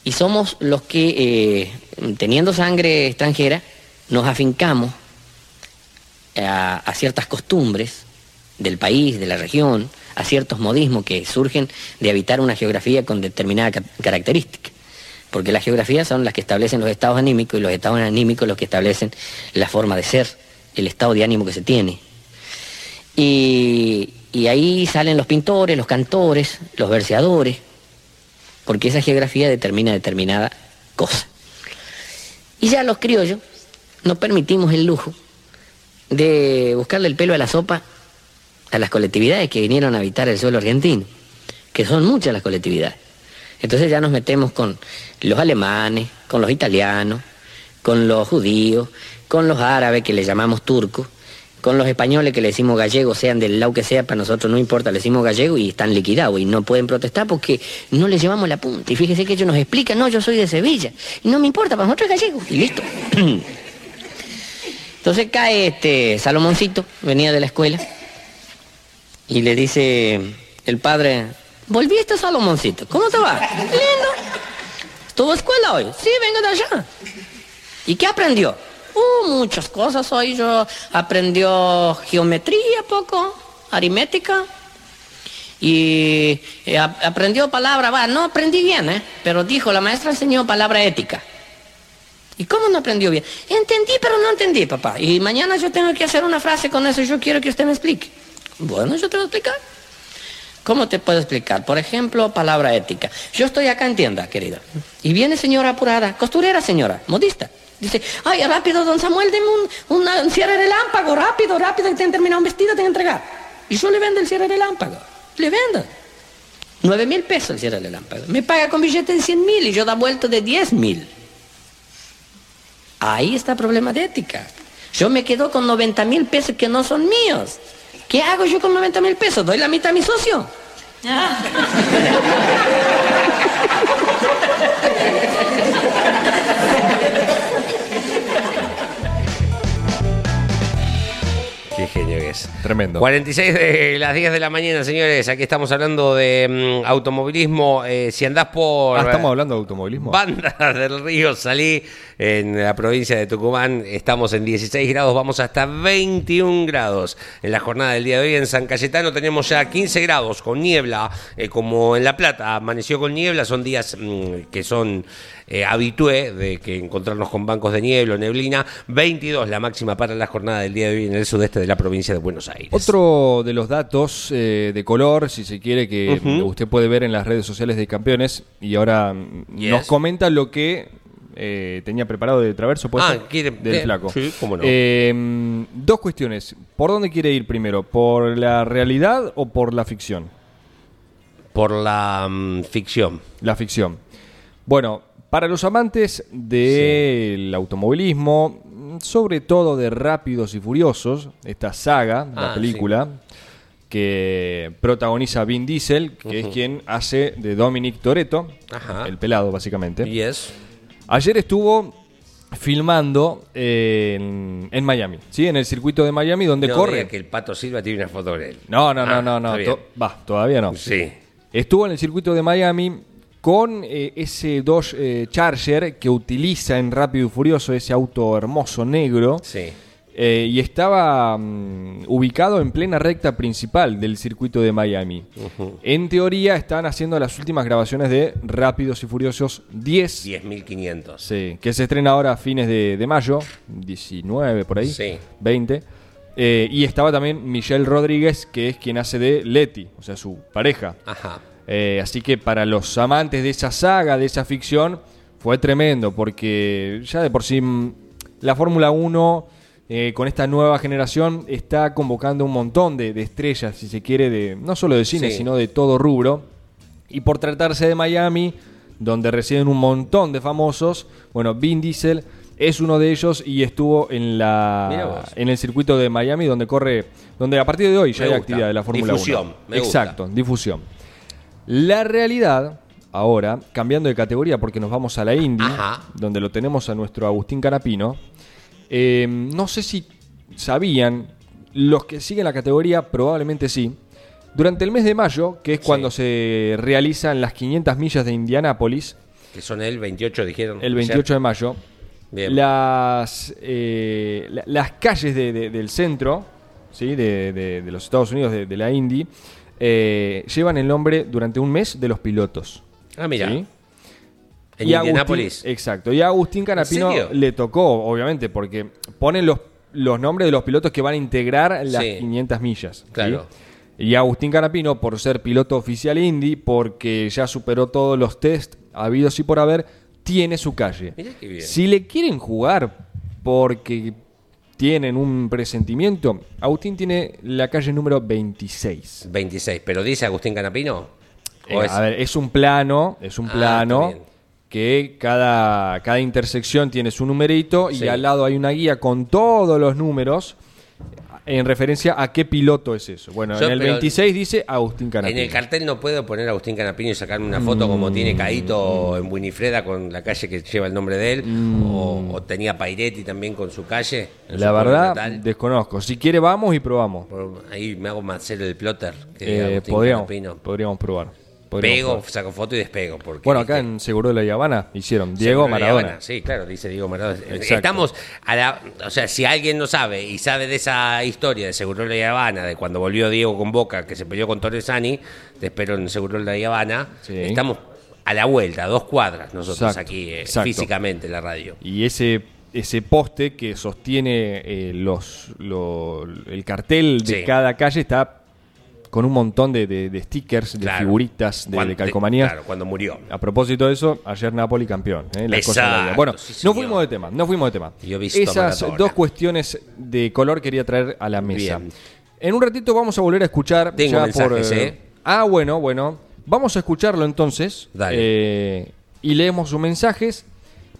G: Y somos los que, eh, teniendo sangre extranjera, nos afincamos a, ciertas costumbres del país, de la región, a ciertos modismos que surgen de habitar una geografía con determinada ca- característica. Porque las geografías son las que establecen los estados anímicos y los estados anímicos los que establecen la forma de ser, el estado de ánimo que se tiene. Y, y ahí salen los pintores, los cantores, los verseadores, porque esa geografía determina determinada cosa. Y ya los criollos nos permitimos el lujo de buscarle el pelo a la sopa a las colectividades que vinieron a habitar el suelo argentino, que son muchas las colectividades. Entonces ya nos metemos con los alemanes, con los italianos, con los judíos, con los árabes que le llamamos turcos, con los españoles que le decimos gallegos, sean del lado que sea, para nosotros no importa, le decimos gallego y están liquidados y no pueden protestar porque no les llevamos la punta. Y fíjese que ellos nos explican, no, yo soy de Sevilla y no me importa, para nosotros es gallego y listo. Entonces cae este Salomoncito, venía de la escuela, y le dice el padre, ¿volviste Salomoncito? ¿Cómo te va? Lindo. ¿Estuvo escuela hoy? Sí, vengo de allá. ¿Y qué aprendió? Uh, muchas cosas hoy. Yo aprendió geometría poco, aritmética. Y eh, ap- aprendió palabra, va, no aprendí bien, ¿eh? Pero dijo, la maestra enseñó palabra ética. ¿Y cómo no aprendió bien? Entendí, pero no entendí, papá. Y mañana yo tengo que hacer una frase con eso yo quiero que usted me explique. Bueno, yo te voy a explicar. ¿Cómo te puedo explicar? Por ejemplo, palabra ética. Yo estoy acá en tienda, querida. Y viene señora apurada, costurera señora, modista. Dice, ay, rápido, don Samuel, deme un, una- un cierre relámpago, rápido, rápido, que te han terminado un vestido, te han que entregar. Y yo le vendo el cierre relámpago. Le vendo. Nueve mil pesos el cierre relámpago. Me paga con billete de cien mil y yo da vuelto de diez mil. Ahí está el problema de ética. Yo me quedo con 90 mil pesos que no son míos. ¿Qué hago yo con 90 mil pesos? ¿Doy la mitad a mi socio?
A: Qué genio que es.
B: Tremendo.
A: 46 de las 10 de la mañana, señores. Aquí estamos hablando de mm, automovilismo. Eh, si andás por.
B: Ah, estamos hablando de automovilismo.
A: Banda del Río, salí en la provincia de Tucumán. Estamos en 16 grados, vamos hasta 21 grados. En la jornada del día de hoy en San Cayetano tenemos ya 15 grados con niebla, eh, como en La Plata. Amaneció con niebla, son días mm, que son eh, habitué de que encontrarnos con bancos de niebla o neblina. 22 la máxima para la jornada del día de hoy en el sudeste de la provincia de Buenos Aires.
B: Otro de los datos eh, de color, si se quiere, que usted puede ver en las redes sociales de campeones, y ahora mm,
A: Yes.
B: nos comenta lo que eh, tenía preparado de Traverso, ¿puede
A: Ah,
B: ser?
A: quiere-
B: del
A: eh,
B: flaco.
A: sí, cómo no.
B: Eh, mm, dos cuestiones. ¿Por dónde quiere ir primero? ¿Por la realidad o por la ficción?
A: Por la mm, ficción.
B: La ficción. Bueno, para los amantes del automovilismo, sobre todo de Rápidos y Furiosos, esta saga, la
A: Ah,
B: película, que protagoniza Vin Diesel, que es quien hace de Dominic Toretto,
A: Ajá.
B: el pelado básicamente.
A: Yes.
B: Ayer estuvo filmando en, en Miami, ¿sí? En el circuito de Miami donde
A: No
B: corre.
A: que el Pato Silva tiene una foto de él.
B: No, no, no,
A: Ah,
B: no, no. to- Va, todavía no.
A: Sí.
B: Estuvo en el circuito de Miami con eh, ese Dodge eh, Charger que utiliza en Rápido y Furioso, ese auto hermoso negro.
A: Sí.
B: eh, y estaba mm, ubicado en plena recta principal del circuito de Miami. En teoría están haciendo las últimas grabaciones de Rápidos y Furiosos 10,
A: 10.500.
B: sí, que se estrena ahora a fines de, de mayo, 19 por ahí,
A: Sí.
B: 20. Eh, y estaba también Michelle Rodríguez, que es quien hace de Letty, o sea, su pareja.
A: Ajá.
B: Eh, así que para los amantes de esa saga, de esa ficción, fue tremendo, porque ya de por sí mm, la Fórmula 1 eh, con esta nueva generación está convocando un montón de, de estrellas, si se quiere, de no solo de cine,
A: Sí.
B: sino de todo rubro. Y por tratarse de Miami, donde residen un montón de famosos, bueno, Vin Diesel es uno de ellos y estuvo en la en el circuito de Miami donde corre, donde a partir de hoy ya
A: Me
B: hay
A: gusta.
B: actividad de la Fórmula 1.
A: Difusión, me gusta.
B: Exacto, difusión. La realidad, ahora, cambiando de categoría porque nos vamos a la Indy,
A: Ajá.
B: donde lo tenemos a nuestro Agustín Canapino. eh, no sé si sabían, los que siguen la categoría probablemente sí. Durante el mes de mayo, que es
A: Sí.
B: cuando se realizan las 500 millas de Indianápolis,
A: Que son el 28, dijeron.
B: el 28 de mayo,
A: Bien.
B: las, eh, la- las calles de- de- del centro ¿sí? de, de- los Estados Unidos, de, de la Indy, eh, llevan el nombre durante un mes de los pilotos.
A: Ah, mira.
B: ¿sí?
A: En
B: Y Agustín-
A: Indianápolis.
B: exacto. Y a Agustín Canapino le tocó, obviamente, porque ponen los, los nombres de los pilotos que van a integrar las
A: Sí.
B: 500 millas. ¿sí?
A: Claro.
B: Y Agustín Canapino, por ser piloto oficial Indy, porque ya superó todos los test habidos y por haber, tiene su calle.
A: Mirá qué bien.
B: Si le quieren jugar porque tienen un presentimiento, Agustín tiene la calle número 26.
A: 26. ¿Pero dice Agustín Canapino?
B: Eh,
A: ¿O es-
B: A ver, es un plano, es un
A: Ah,
B: plano que cada, cada intersección tiene su numerito y al lado hay una guía con todos los números en referencia a qué piloto es eso. Bueno,
A: Yo,
B: en el
A: pero-
B: 26 dice Agustín Canapino.
A: En el cartel no puedo poner Agustín Canapino y sacarme una foto como
B: Mm.
A: tiene Caíto en Winifreda con la calle que lleva el nombre de él, o, o tenía Pairetti también con su calle. su
B: Mm. La verdad, desconozco. Si quiere, vamos y probamos.
A: Por- ahí me hago Marcelo el plotter, que
B: Eh,
A: Agustín
B: podríamos,
A: Canapino.
B: podríamos probar.
A: Pego, saco foto y despego. Porque,
B: Bueno, acá en Seguro de la Habana hicieron Diego Maradona.
A: Habana. Sí, claro, dice Diego Maradona.
B: Exacto.
A: Estamos a la. O sea, si alguien no sabe y sabe de esa historia de Seguro de la Habana, de cuando volvió Diego con Boca, que se peleó con Torresani, te espero en Seguro de la Habana.
B: Sí.
A: Estamos a la vuelta, a dos cuadras nosotros
B: Exacto,
A: aquí, eh, físicamente, en la radio.
B: Y ese, ese poste que sostiene eh, los, lo- el cartel de
A: Sí.
B: cada calle está con un montón de, de- de stickers, de figuritas, de, de calcomanías.
A: Claro, cuando murió.
B: A propósito de eso, ayer Napoli campeón. ¿eh? La cosa de la vida.
A: Exacto,
B: Bueno,
A: sí,
B: no fuimos de tema, no fuimos de tema.
A: Yo he visto
B: Esas
A: Maradona.
B: dos cuestiones de color quería traer a la mesa.
A: Bien.
B: En un ratito vamos a volver a escuchar.
A: Tengo
B: ya
A: mensajes,
B: por,
A: ¿eh?
B: Ah, bueno, bueno. Vamos a escucharlo entonces.
A: Dale.
B: eh, y leemos sus mensajes.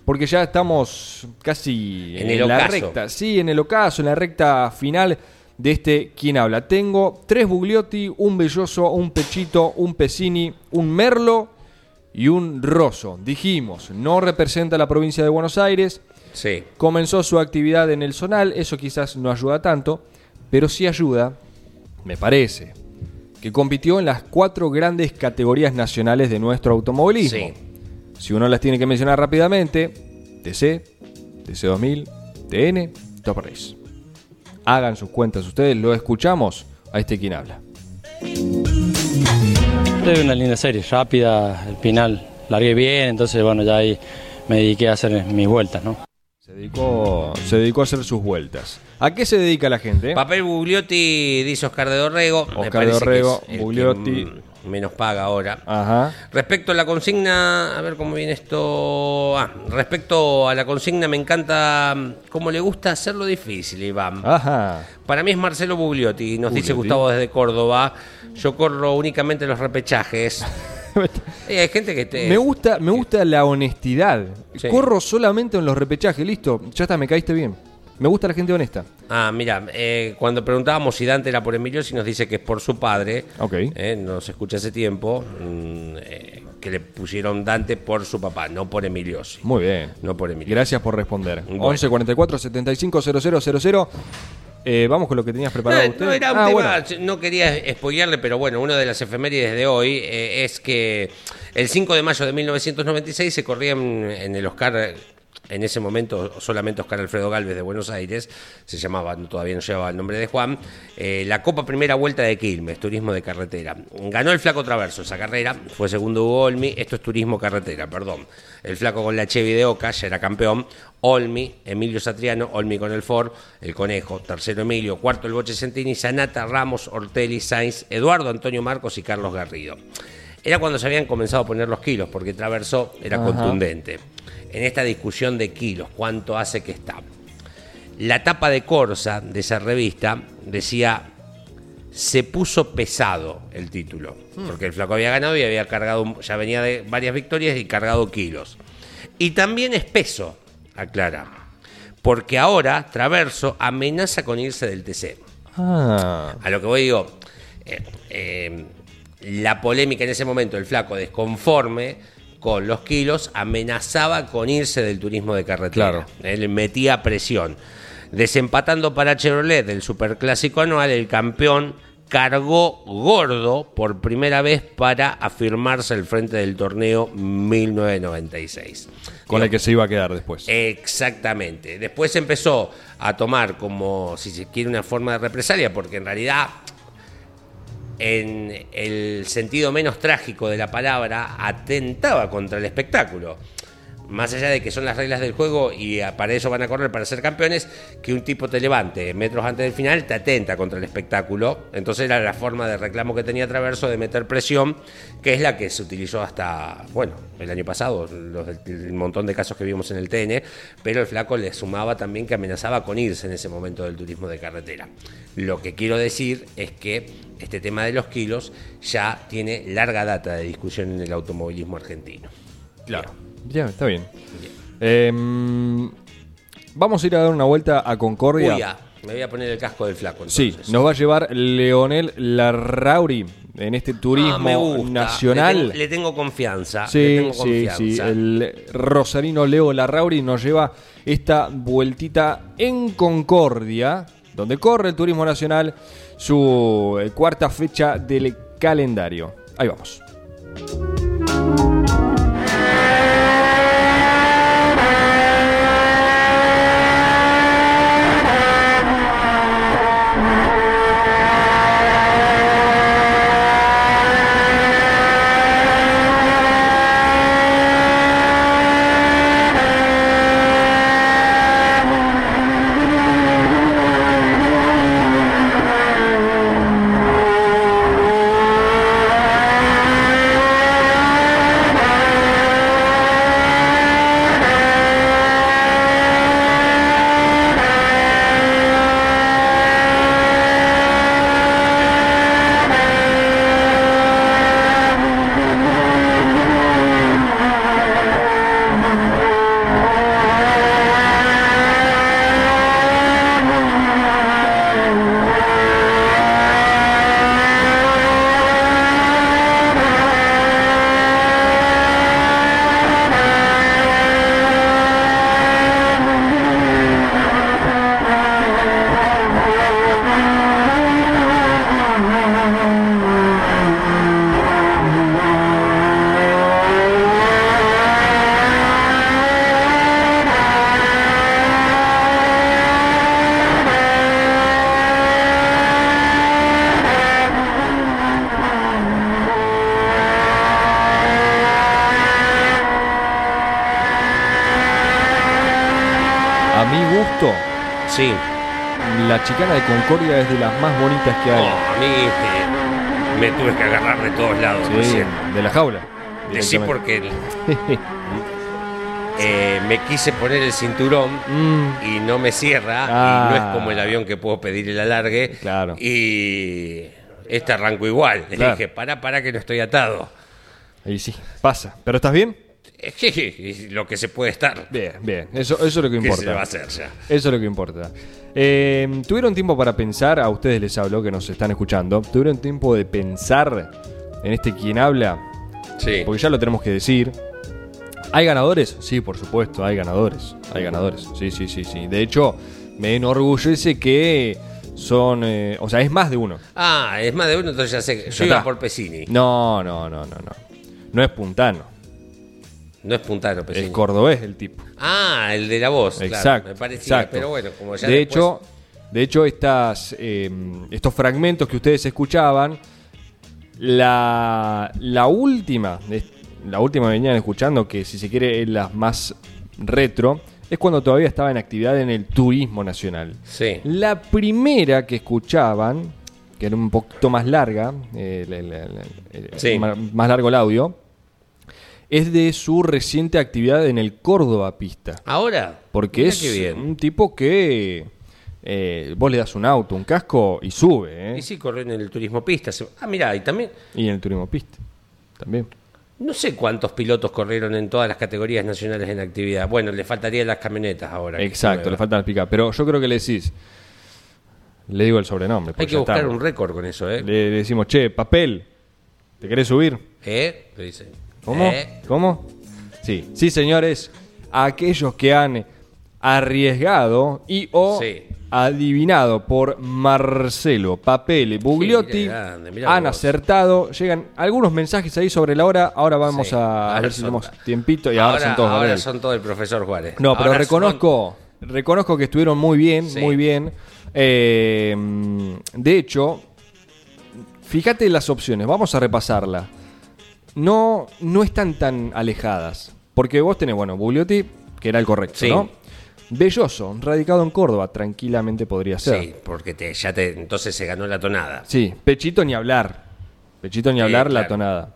B: Porque ya estamos casi
A: En
B: la
A: ocaso.
B: recta. Sí, en el ocaso, en la recta final de este ¿Quién habla? Tengo tres Bugliotti, un Belloso, un Pechito, un Pesini, un Merlo y un Rosso. Dijimos, no representa la provincia de Buenos Aires.
A: Sí.
B: Comenzó su actividad en el Zonal, eso quizás no ayuda tanto, pero sí ayuda, me parece, que compitió en las cuatro grandes categorías nacionales de nuestro automovilismo.
A: Sí.
B: Si uno las tiene que mencionar rápidamente, TC, TC2000, TN, Top Race. Hagan sus cuentas ustedes, lo escuchamos a este quien habla.
F: Es una linda serie, rápida, el final largué bien, entonces bueno, ya ahí me dediqué a hacer mis vueltas, ¿no?
B: Se dedicó, se dedicó a hacer sus vueltas. ¿A qué se dedica la gente?
A: Papel Bugliotti, dice Oscar de Dorrego.
B: Oscar de
A: que
B: Dorrego,
A: que,
B: Bugliotti.
A: mm, menos paga ahora.
B: Ajá.
A: Respecto a la consigna, a ver cómo viene esto. Ah, respecto a la consigna, me encanta mm, cómo le gusta hacerlo difícil, Iván.
B: Ajá.
A: Para mí es Marcelo Bugliotti, nos dice. Gustavo desde Córdoba. Yo corro únicamente los repechajes. Y hay gente que te.
B: Me gusta, me gusta la honestidad.
A: Sí.
B: Corro solamente en los repechajes, listo. Ya está, me caíste bien. Me gusta la gente honesta.
A: Ah, mira, eh, cuando preguntábamos si Dante era por Emiliosi, nos dice que es por su padre.
B: Ok.
A: Eh, nos escucha hace tiempo. mm, eh, que le pusieron Dante por su papá, no por Emiliosi.
B: Muy bien.
A: No por Emiliosi.
B: Gracias por responder.
A: Bueno.
B: 11 44 75 0000. Eh, vamos con lo que tenías preparado
A: No,
B: usted.
A: no, era un
B: Ah,
A: tema,
B: bueno.
A: no quería spoilearle, pero bueno, una de las efemérides de hoy eh, es que el 5 de mayo de 1996 se corría en, en el Oscar, en ese momento solamente Oscar Alfredo Galvez de Buenos Aires, se llamaba, todavía no llevaba el nombre de Juan, eh, la Copa Primera Vuelta de Quilmes, turismo de carretera. Ganó el Flaco Traverso esa carrera, fue segundo Hugo Olmi, esto es turismo carretera, perdón. El Flaco con la Chevy de Oca ya era campeón, Olmi, Emilio Satriano, Olmi con el Ford, el Conejo, tercero Emilio, cuarto el Boche Centini, Sanata, Ramos, Ortelli, Sainz, Eduardo Antonio Marcos y Carlos Garrido. Era cuando se habían comenzado a poner los kilos, porque Traverso era
B: Ajá.
A: contundente. En esta discusión de kilos, ¿cuánto hace que está? La tapa de Corsa de esa revista decía se puso pesado el título, porque el flaco había ganado y había cargado, ya venía de varias victorias y cargado kilos. Y también es peso, aclara. porque ahora Traverso amenaza con irse del TC.
B: Ah.
A: A lo que voy digo, eh, eh, la polémica en ese momento, el flaco desconforme con los kilos, amenazaba con irse del turismo de carretera.
B: Claro.
A: Él metía presión. Desempatando para Chevrolet del Superclásico anual, el campeón cargó gordo por primera vez para afirmarse al frente del torneo 1996.
B: Con el que se iba a quedar después.
A: Exactamente. Después empezó a tomar como, si se quiere, una forma de represalia, porque en realidad, en el sentido menos trágico de la palabra, atentaba contra el espectáculo. Más allá de que son las reglas del juego y para eso van a correr para ser campeones, que un tipo te levante metros antes del final te atenta contra el espectáculo. Entonces era la forma de reclamo que tenía Traverso de meter presión, que es la que se utilizó hasta, bueno, el año pasado, el montón de casos que vimos en el TN, pero el flaco le sumaba también que amenazaba con irse en ese momento del turismo de carretera. Lo que quiero decir es que este tema de los kilos ya tiene larga data de discusión en el automovilismo argentino.
B: Claro. Ya, está bien. Em, vamos a ir a dar una vuelta a Concordia.
A: Uy, ya, me voy a poner el casco del flaco.
B: Sí, nos va a llevar Leonel Larrauri en este turismo
A: Ah, gusta.
B: nacional.
A: Le tengo, le tengo confianza. le
B: Sí,
A: tengo
B: sí,
A: confianza.
B: sí. El rosarino Leo Larrauri nos lleva esta vueltita en Concordia, donde corre el turismo nacional, su eh, cuarta fecha del calendario. Ahí vamos. La chicana de Concordia es de las más bonitas que
A: No,
B: hay.
A: a mí eh, me tuve que agarrar de todos lados.
B: Sí,
A: recién.
B: de la jaula.
A: Sí, porque eh, me quise poner el cinturón
B: Mm,
A: y no me cierra
B: Ah.
A: y no es como el avión que puedo pedir el alargue.
B: Claro.
A: Y este arrancó igual. Le
B: Claro.
A: dije, para, para que no estoy atado.
B: ahí sí, pasa. ¿Pero estás bien?
A: Lo que se puede estar.
B: Bien, bien. Eso, eso es lo que
A: ¿Qué se le va
B: importa.
A: a hacer ya?
B: Eso es lo que importa. Eh, ¿Tuvieron tiempo para pensar? A ustedes les hablo, que nos están escuchando. ¿Tuvieron tiempo de pensar en este quien habla?
A: Sí.
B: Porque ya lo tenemos que decir. ¿Hay ganadores? Sí, por supuesto, hay ganadores. Hay ganadores. Sí, sí, sí, sí. De hecho, me enorgullece que son. eh, o sea, es más de uno.
A: Ah, es más de uno, entonces ya sé. Yo
B: Ya
A: iba por Pesini.
B: No, no, no, no, no. No es puntano.
A: No es puntano.
B: Es cordobés el tipo.
A: Ah, el de la voz. claro.
B: Exacto.
A: Me parecía,
B: exacto.
A: pero bueno, como ya
B: de
A: después-
B: hecho, de hecho estas, eh, estos fragmentos que ustedes escuchaban, la, la última, la última que venían escuchando, que si se quiere es la más retro, es cuando todavía estaba en actividad en el turismo nacional.
A: Sí.
B: La primera que escuchaban, que era un poquito más larga, eh, la- la- la-
A: Sí.
B: ma- más largo el audio, es de su reciente actividad en el Córdoba Pista.
A: Ahora.
B: Porque
A: mirá
B: es
A: bien.
B: un tipo que eh, vos le das un auto, un casco y sube, ¿eh?
A: Y sí, corrió en el turismo pista. Ah, mira, y también.
B: Y en el turismo pista también.
A: No sé cuántos pilotos corrieron en todas las categorías nacionales en actividad. Bueno, le faltarían las camionetas ahora.
B: Exacto, le faltan las picas. Pero yo creo que le decís. Le digo el sobrenombre.
A: Hay que buscar
B: está.
A: un récord con eso, ¿eh?
B: Le, le decimos, che, papel, ¿te querés subir?
A: ¿Eh? Le dicen.
B: ¿Cómo?
A: ¿Eh?
B: ¿Cómo? Sí, sí, señores. Aquellos que han arriesgado y o
A: Sí.
B: adivinado por Marcelo, Papel, Bugliotti,
A: Sí, mirá grande, mirá
B: han
A: vos.
B: acertado. Llegan algunos mensajes ahí sobre la hora. Ahora vamos
A: Sí,
B: a,
A: ahora
B: ver si tenemos tiempito. Y ahora, son todos
A: ahora son todo el profesor Juárez.
B: No, pero reconozco, reconozco que estuvieron muy bien, muy bien. Eh, de hecho, fíjate las opciones, vamos a repasarla. No, no están tan alejadas. Porque vos tenés, bueno, Bugliotti, que era el correcto,
A: Sí.
B: ¿no? Belloso, radicado en Córdoba, tranquilamente podría ser.
A: Sí, porque te, ya te, entonces se ganó la tonada.
B: Sí, Pechito ni hablar. Pechito ni
A: Sí,
B: hablar, la tonada.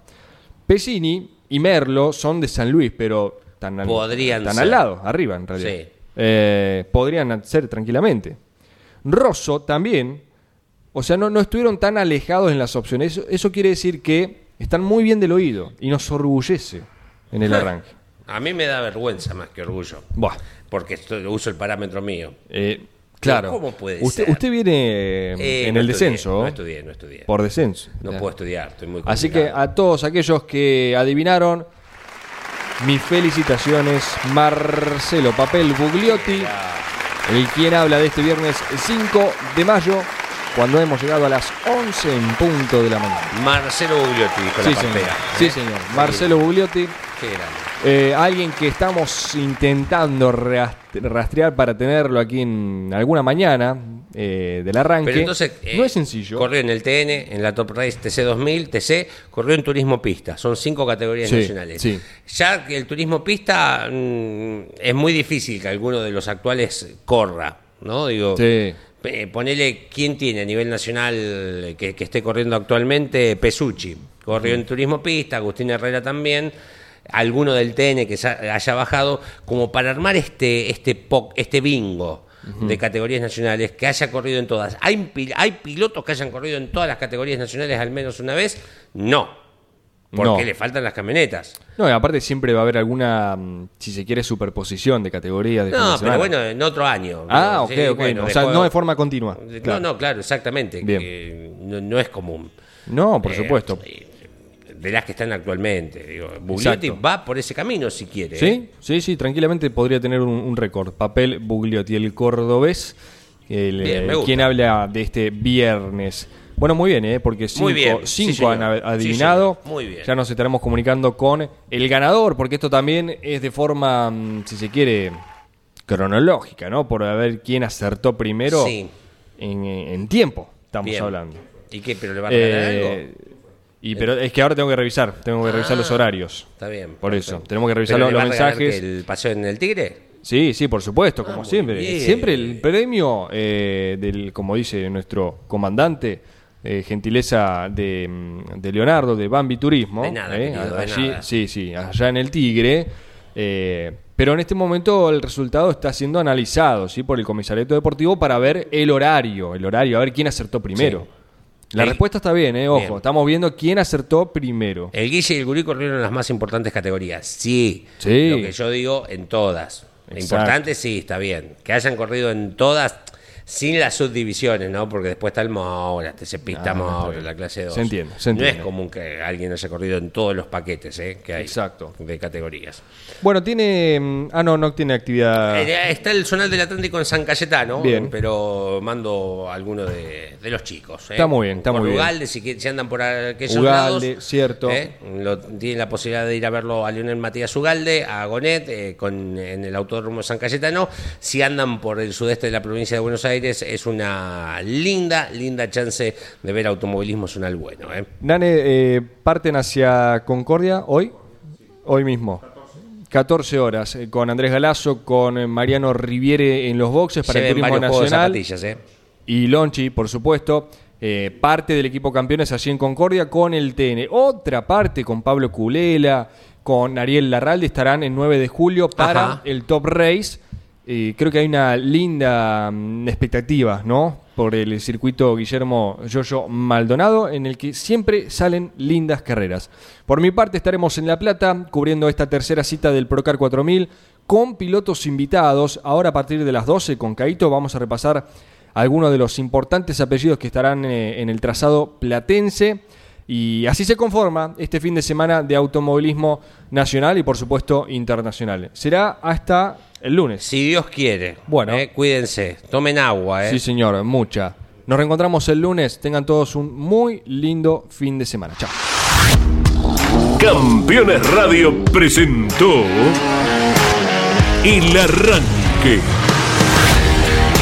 B: Pesini y Merlo son de San Luis, pero tan, al-
A: Podrían
B: tan
A: ser.
B: al lado, arriba en realidad.
A: Sí.
B: Eh, podrían ser tranquilamente. Rosso también. O sea, no, no estuvieron tan alejados en las opciones. Eso, eso quiere decir que están muy bien del oído y nos orgullece en el arranque.
A: A mí me da vergüenza más que orgullo.
B: Buah.
A: Porque esto- uso el parámetro mío.
B: Eh, claro.
A: ¿Cómo puede
B: usted,
A: ser?
B: Usted viene eh, en
A: no
B: el
A: estudié,
B: descenso.
A: No estudié, no estudié.
B: Por descenso.
A: No puedo estudiar, estoy muy
B: Así que
A: complicado.
B: a todos aquellos que adivinaron, mis felicitaciones. Marcelo Papel Bugliotti, el quien habla de este viernes 5 de mayo, cuando hemos llegado a las 11 en punto de la mañana.
A: Marcelo Bugliotti dijo
B: Sí,
A: la
B: señor. Sí,
A: ¿eh?
B: señor. Marcelo Bugliotti,
A: Qué grande.
B: eh, alguien que estamos intentando rast- rastrear para tenerlo aquí en alguna mañana eh, del arranque.
A: Pero entonces. eh,
B: no es sencillo.
A: Corrió en el TN, en la Top Race TC 2000, TC, corrió en Turismo Pista. Son cinco categorías
B: Sí,
A: nacionales.
B: sí.
A: Ya que el Turismo Pista mm, es muy difícil que alguno de los actuales corra, ¿no? Digo.
B: Sí.
A: Eh, ponele quién tiene a nivel nacional que, que esté corriendo actualmente, Pesucci. Corrió en Turismo Pista, Agustín Herrera también. Alguno del TN que haya bajado, como para armar este, este, po- este bingo de categorías nacionales, que haya corrido en todas. ¿Hay, ¿Hay pilotos que hayan corrido en todas las categorías nacionales al menos una vez? No. Porque
B: No.
A: le faltan las camionetas.
B: No, y aparte siempre va a haber alguna, mm, si se quiere, superposición de categorías. De
A: No, pero bueno, en otro año.
B: Ah,
A: Sí,
B: ok, ok.
A: bueno,
B: o sea, no de forma continua.
A: No,
B: Claro.
A: no, claro, exactamente.
B: Bien.
A: que no, no es común.
B: No, por
A: Eh,
B: supuesto.
A: De las que están actualmente. Digo, Bugliotti
B: Exacto.
A: va por ese camino si quiere. ¿eh?
B: Sí, sí, sí, tranquilamente podría tener un, un récord. Papel Bugliotti, el cordobés, el,
A: Bien, me
B: eh,
A: gusta.
B: quien habla de este viernes. Bueno, muy bien, ¿eh? porque cinco,
A: Muy bien, sí,
B: cinco han adivinado.
A: Sí. Muy bien.
B: Ya nos estaremos comunicando con el ganador, porque esto también es de forma, mm, si se quiere, cronológica, ¿no? Por ver quién acertó primero
A: Sí.
B: en, en tiempo, estamos
A: Bien.
B: hablando.
A: ¿Y qué? ¿Pero le va a regalar
B: Eh,
A: algo?
B: y pero es que ahora tengo que revisar, tengo que revisar
A: Ah,
B: los horarios.
A: Está bien.
B: Por
A: perfecto.
B: eso, tenemos que revisar
A: ¿Pero
B: los,
A: le
B: mensajes.
A: ¿El paseo en el Tigre?
B: Sí, sí, por supuesto, como
A: Ah,
B: siempre.
A: bien.
B: Siempre el premio eh, del, como dice nuestro comandante, eh, gentileza de, mm, de Leonardo, de Bambi Turismo.
A: De nada,
B: eh,
A: querido, de nada.
B: Sí, sí, allá en el Tigre. eh, pero en este momento el resultado está siendo analizado ¿sí? por el comisariato deportivo para ver el horario, el horario, a ver quién acertó primero. La
A: El-
B: respuesta está bien, eh, ojo,
A: Bien.
B: estamos viendo quién acertó primero.
A: El Guille y el Gurí corrieron las más importantes categorías. Sí.
B: Sí.
A: Lo que yo digo, en todas.
B: Exacto.
A: Importante, sí, está bien. Que hayan corrido en todas, sin las subdivisiones, ¿no? Porque después está el Moura, te se pista
B: Ah, no, bien.
A: la clase 2.
B: Se entiende, se
A: No es
B: entiende.
A: común que alguien haya corrido en todos los paquetes ¿eh? que hay
B: Exacto.
A: de categorías.
B: Bueno, tiene... mm, Ah, no, no tiene actividad...
A: Eh, Está el zonal del Atlántico en San Cayetano,
B: Bien.
A: pero mando a alguno de, de los chicos. ¿eh?
B: Está muy bien, está
A: Por
B: muy bien.
A: Ugalde, si, que- si andan por aquellos
B: Ugalde,
A: lados.
B: cierto.
A: ¿eh? Lo- tienen la posibilidad de ir a verlo a Leonel Matías Ugalde, a Gonet, eh, con, en el Autódromo San Cayetano. Si andan por el sudeste de la provincia de Buenos Aires, es una linda, linda chance de ver automovilismo zonal bueno. ¿eh?
B: Nane, eh, parten hacia Concordia hoy, hoy mismo. 14 horas, eh, con Andrés Galazo, con Mariano Riviere en los boxes para el Turismo Nacional.
A: ¿eh?
B: Y Lonchi, por supuesto, eh, parte del equipo campeones allí en Concordia con el TN. Otra parte con Pablo Culela, con Ariel Larralde, estarán el 9 de julio para
A: Ajá.
B: el Top Race. Eh, creo que hay una linda mm, expectativa, ¿no? por el circuito Guillermo Yoyo Maldonado, en el que siempre salen lindas carreras. Por mi parte estaremos en La Plata cubriendo esta tercera cita del Procar 4000 con pilotos invitados. Ahora a partir de las 12 con Caito vamos a repasar algunos de los importantes apellidos que estarán eh, en el trazado platense. Y así se conforma este fin de semana de automovilismo nacional y por supuesto internacional. Será hasta el lunes.
A: Si Dios quiere.
B: Bueno.
A: Eh, cuídense, tomen agua. Eh.
B: Sí, señor, mucha. Nos reencontramos el lunes. Tengan todos un muy lindo fin de semana. Chao.
D: Campeones Radio presentó El Arranque.